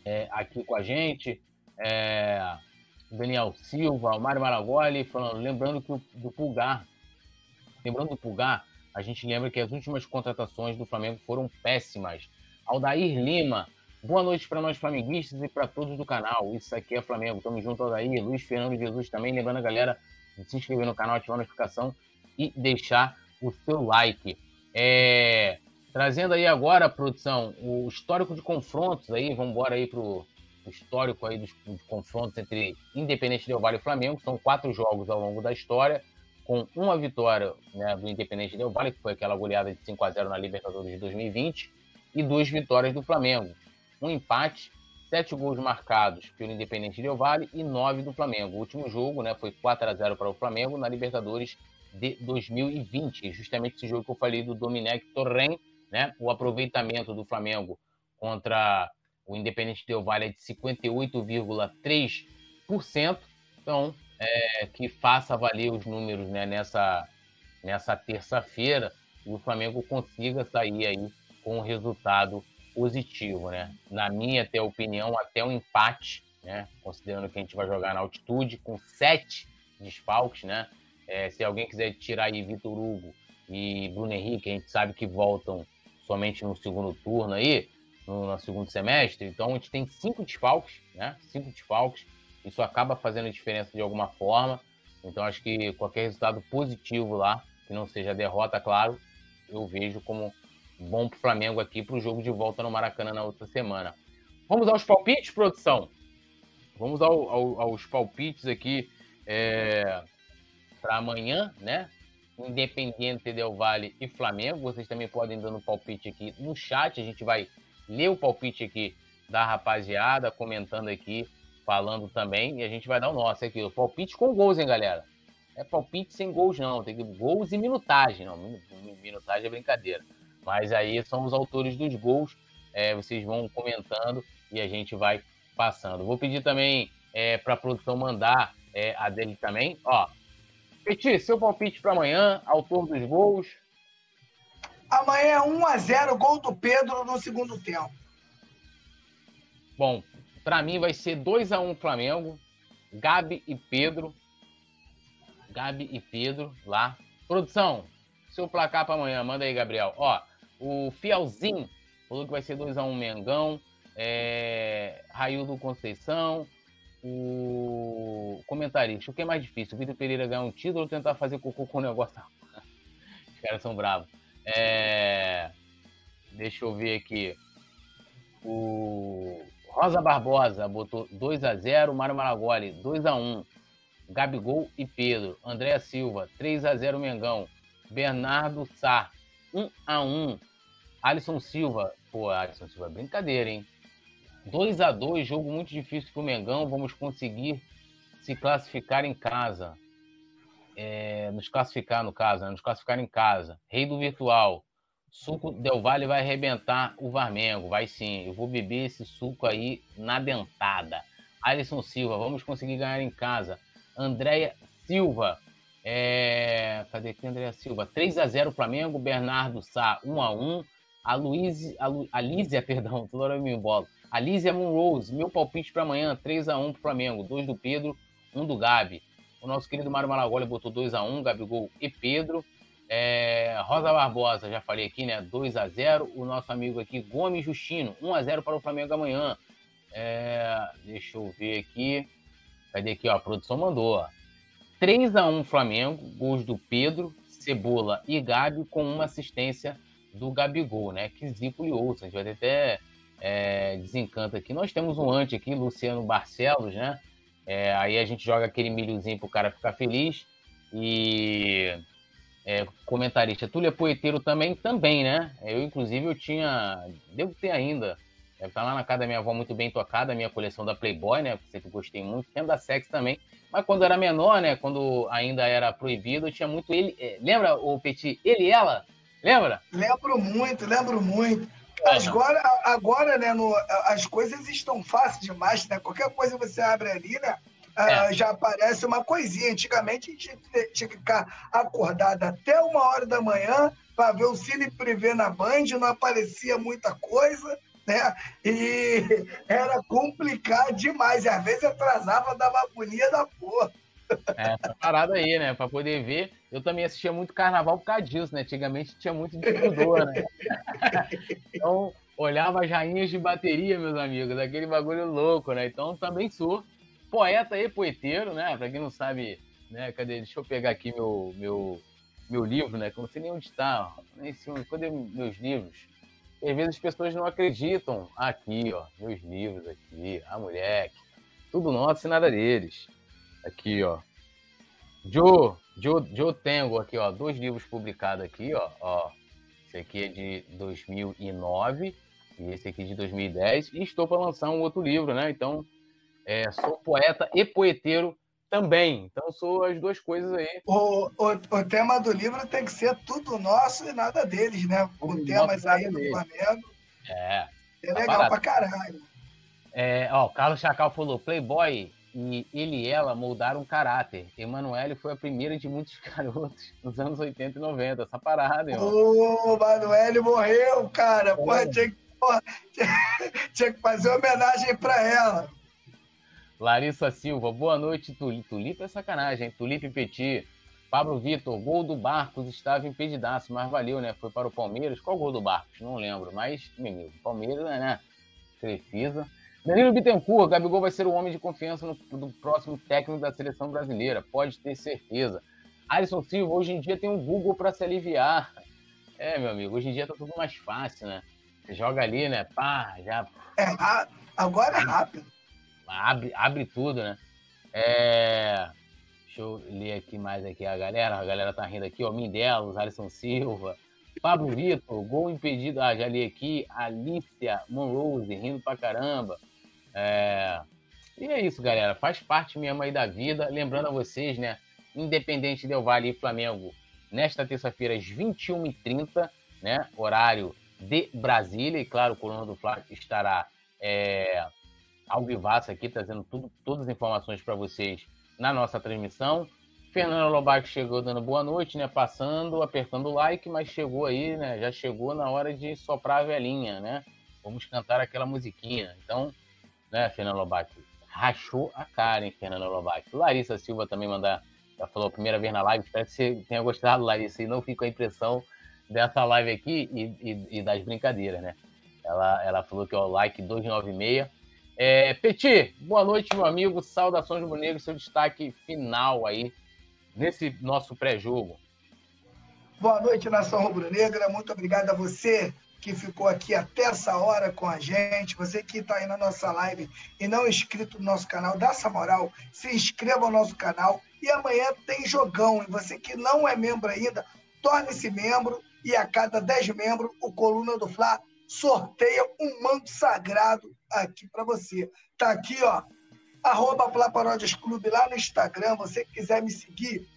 é, aqui com a gente. É, Daniel Silva, o Mário Maragoli falando, lembrando que o, do Pulgar, lembrando do Pulgar, a gente lembra que as últimas contratações do Flamengo foram péssimas. Aldair Lima, boa noite para nós flamenguistas e para todos do canal. Isso aqui é Flamengo. Tamo junto, Aldair. Luiz Fernando Jesus também, lembrando a galera de se inscrever no canal, ativar a notificação e deixar o seu like. É... Trazendo aí agora, produção, o histórico de confrontos aí, vamos embora aí pro histórico aí dos, dos confrontos entre Independente Del Vale e Flamengo. São quatro jogos ao longo da história, com uma vitória né, do Independente Del Vale, que foi aquela goleada de 5 a 0 na Libertadores de 2020, e duas vitórias do Flamengo. Um empate, sete gols marcados pelo Independente Del Vale e nove do Flamengo. O último jogo né, foi 4 a 0 para o Flamengo na Libertadores de 2020. Justamente esse jogo que eu falei do Domenech Torren, né? O aproveitamento do Flamengo contra o Independente Del Vale é de 58,3%. Então, é, que faça valer os números né, nessa, nessa terça-feira e o Flamengo consiga sair aí com um resultado positivo, né? Na minha até opinião, até um empate, né? Considerando que a gente vai jogar na altitude com sete desfalques, né? É, se alguém quiser tirar aí Vitor Hugo e Bruno Henrique, a gente sabe que voltam somente no segundo turno aí, no, no segundo semestre. Então a gente tem cinco desfalques, né? Cinco desfalques. Isso acaba fazendo diferença de alguma forma. Então acho que qualquer resultado positivo lá, que não seja derrota, claro, eu vejo como bom para o Flamengo aqui para o jogo de volta no Maracanã na outra semana. Vamos aos palpites, produção? Vamos ao, ao, aos palpites aqui é, para amanhã, né? Independiente Del Vale e Flamengo. Vocês também podem dando palpite aqui no chat. A gente vai ler o palpite aqui da rapaziada, comentando aqui, falando também. E a gente vai dar o nosso aqui. O palpite com gols, hein, galera? É palpite sem gols, não. Tem que gols e minutagem. Não, minutagem é brincadeira. Mas aí são os autores dos gols. É, vocês vão comentando e a gente vai passando. Vou pedir também é, para a produção mandar é, a dele também. Ó, Petit, seu palpite para amanhã, autor dos gols. Amanhã é 1x0, gol do Pedro no segundo tempo. Bom, para mim vai ser 2x1 Flamengo, Gabi e Pedro. Gabi e Pedro lá. Produção, seu placar para amanhã, manda aí, Gabriel. Ó, o Fielzinho falou que vai ser 2x1 Mengão. É, Raildo Conceição, o comentarista, o que é mais difícil? O Vitor Pereira ganhar um título ou tentar fazer cocô com o negócio? Os caras são bravos. É... Deixa eu ver aqui. O Rosa Barbosa botou 2 a 0 Mário Maragoli 2 a 1 Gabigol e Pedro. Andréa Silva, 3 a 0 Mengão. Bernardo Sá, 1 a 1 Alisson Silva, pô, Alisson Silva, brincadeira, hein? 2 a 2 jogo muito difícil pro Mengão. Vamos conseguir se classificar em casa. É, nos classificar, no caso, né? nos classificar em casa. Rei do Virtual. Suco Del Valle vai arrebentar o Varmengo. Vai sim. Eu vou beber esse suco aí na dentada. Alisson Silva, vamos conseguir ganhar em casa. Andréia Silva. É... Cadê aqui, Andréia Silva? 3 a 0 Flamengo. Bernardo Sá, 1 a 1 A Luísa, a, Lu... Lízia, perdão, toda hora eu me embolo. A Lízia Monrose, meu palpite para amanhã, 3 a 1 pro Flamengo. 2 do Pedro, 1 do Gabi. O nosso querido Mário Malagoli botou 2 a 1 Gabigol e Pedro. É... Rosa Barbosa, já falei aqui, né? 2 a 0 O nosso amigo aqui, Gomes Justino, 1 a 0 para o Flamengo amanhã. É... Deixa eu ver aqui. Cadê aqui, ó? A produção mandou, ó. 3 a 1 Flamengo, gols do Pedro, Cebola e Gabi, com uma assistência do Gabigol, né? Que zico lhe ouça. A gente vai até é, desencanto aqui. Nós temos um ante aqui, Luciano Barcelos, né? É, aí a gente joga aquele milhozinho pro cara ficar feliz. E é, comentarista Túlia Poeteiro também, também, né? Eu, inclusive, eu tinha. Devo ter ainda Deve estar lá na casa da minha avó muito bem tocada, a minha coleção da Playboy, né? Sempre gostei muito. Tinha da Sex também. Mas quando era menor, né? Quando ainda era proibido, tinha muito ele. É, lembra o Petit? Ele e ela? Lembra? Lembro muito, lembro muito. Agora, agora né, no, as coisas estão fáceis demais, né? Qualquer coisa você abre ali, né? É. Uh, já aparece uma coisinha. Antigamente a gente tinha que ficar acordado até uma hora da manhã para ver o Cine Privé na Band, não aparecia muita coisa né? E era complicado demais. E às vezes atrasava, dava agonia da porra. É, essa parada aí, né? Pra poder ver. Eu também assistia muito carnaval por causa disso, né? Antigamente tinha muito distribuidor, né? Então, olhava jainhas de bateria, meus amigos, aquele bagulho louco, né? Então, também sou poeta e poeteiro, né? Pra quem não sabe, né? Cadê? Deixa eu pegar aqui meu, meu, meu livro, né? Que eu não sei nem onde está. Nem sei onde. Cadê meus livros? às vezes as pessoas não acreditam. Aqui, ó, meus livros aqui, a moleque. Tudo nosso e nada deles. Aqui, ó. Joe, Joe, Joe Tengo aqui, ó, dois livros publicados aqui, ó, ó. Esse aqui é de 2009 e esse aqui é de 2010 e estou para lançar um outro livro, né? Então, é, sou poeta e poeteiro também. Então sou as duas coisas aí. O, o, o tema do livro tem que ser tudo nosso e nada deles, né? Com temas aí do Flamengo. É. É tá legal pra caralho. É, ó, o Carlos Chacal falou: Playboy e ele e ela moldaram caráter. Emanuele foi a primeira de muitos garotos nos anos 80 e 90. Essa parada, irmão. Ô, Emanuele morreu, cara. Porra, tinha, porra, tinha, tinha que fazer homenagem pra ela. Larissa Silva, boa noite, Tulipe. Tulipe é sacanagem, hein? Tulipe Petit. Pablo Vitor, gol do Barcos estava impedidaço, mas valeu, né? Foi para o Palmeiras. Qual gol do Barcos? Não lembro, mas, meu amigo, Palmeiras, né? Precisa. Danilo Bittencourt, Gabigol vai ser o homem de confiança no, do próximo técnico da seleção brasileira, pode ter certeza. Alisson Silva, hoje em dia tem um Google para se aliviar. É, meu amigo, hoje em dia tá tudo mais fácil, né? Você joga ali, né? Pá, já. É, agora é rápido abre, abre tudo, né? É... Deixa eu ler aqui mais aqui a galera. A galera tá rindo aqui, ó. Mindelos, Alisson Silva, Pablo Vitor, gol impedido. Ah, já li aqui. Alicia Monrose, rindo pra caramba. É... E é isso, galera. Faz parte mesmo aí da vida. Lembrando a vocês, né? Independente Del Vale e Flamengo, nesta terça-feira, às 21h30, né? Horário de Brasília. E claro, o Coluna do Flamengo estará é, ao vivaço aqui, trazendo tudo, todas as informações para vocês na nossa transmissão. Fernando Lobato chegou dando boa noite, né? Passando, apertando o like, mas chegou aí, né? Já chegou na hora de soprar a velhinha, né? Vamos cantar aquela musiquinha. Então, né, Fernando Lobato? Rachou a cara, hein, Fernando Lobato? Larissa Silva também mandar, já falou a primeira vez na live. Espero que você tenha gostado, Larissa, e não fique com a impressão dessa live aqui e, e, e das brincadeiras, né? Ela, ela falou que o like 296 é, boa noite, meu amigo. Saudações rubro-negro, seu destaque final aí nesse nosso pré-jogo. Boa noite, Nação Rubro-Negra. Muito obrigado a você que ficou aqui até essa hora com a gente, você que está aí na nossa live e não é inscrito no nosso canal, dá essa moral, se inscreva no nosso canal e amanhã tem jogão. E você que não é membro ainda, torne-se membro e a cada 10 membros, o Coluna do Fla sorteia um manto sagrado aqui para você. Tá aqui, ó, arroba Clube lá no Instagram, você que quiser me seguir,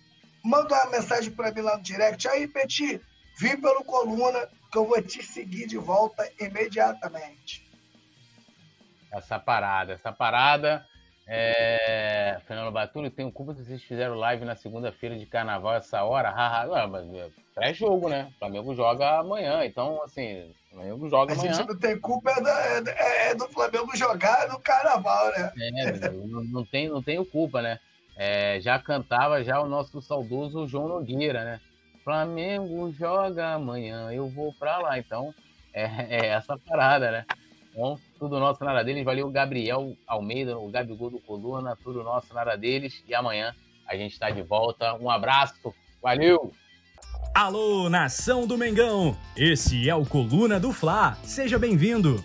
manda uma mensagem para mim lá no direct. Aí, Peti, vim pelo Coluna, que eu vou te seguir de volta imediatamente. Essa parada, essa parada. É... Fernando Batulho, tenho culpa se vocês fizeram live na segunda-feira de carnaval essa hora. É pré-jogo, né? O Flamengo joga amanhã, então, assim, o Flamengo joga a amanhã. A gente não tem culpa é do, é, é do Flamengo jogar no carnaval, né? É, não, não, tem, não tenho culpa, né? É, já cantava já o nosso saudoso João Nogueira, né? Flamengo joga amanhã, eu vou pra lá. Então, é, é essa parada, né? Então, tudo nosso nada deles. Valeu, Gabriel Almeida, o Gabigol do Coluna, tudo nosso nada deles. E amanhã a gente está de volta. Um abraço, valeu! Alô, nação do Mengão! Esse é o Coluna do Fla. Seja bem-vindo!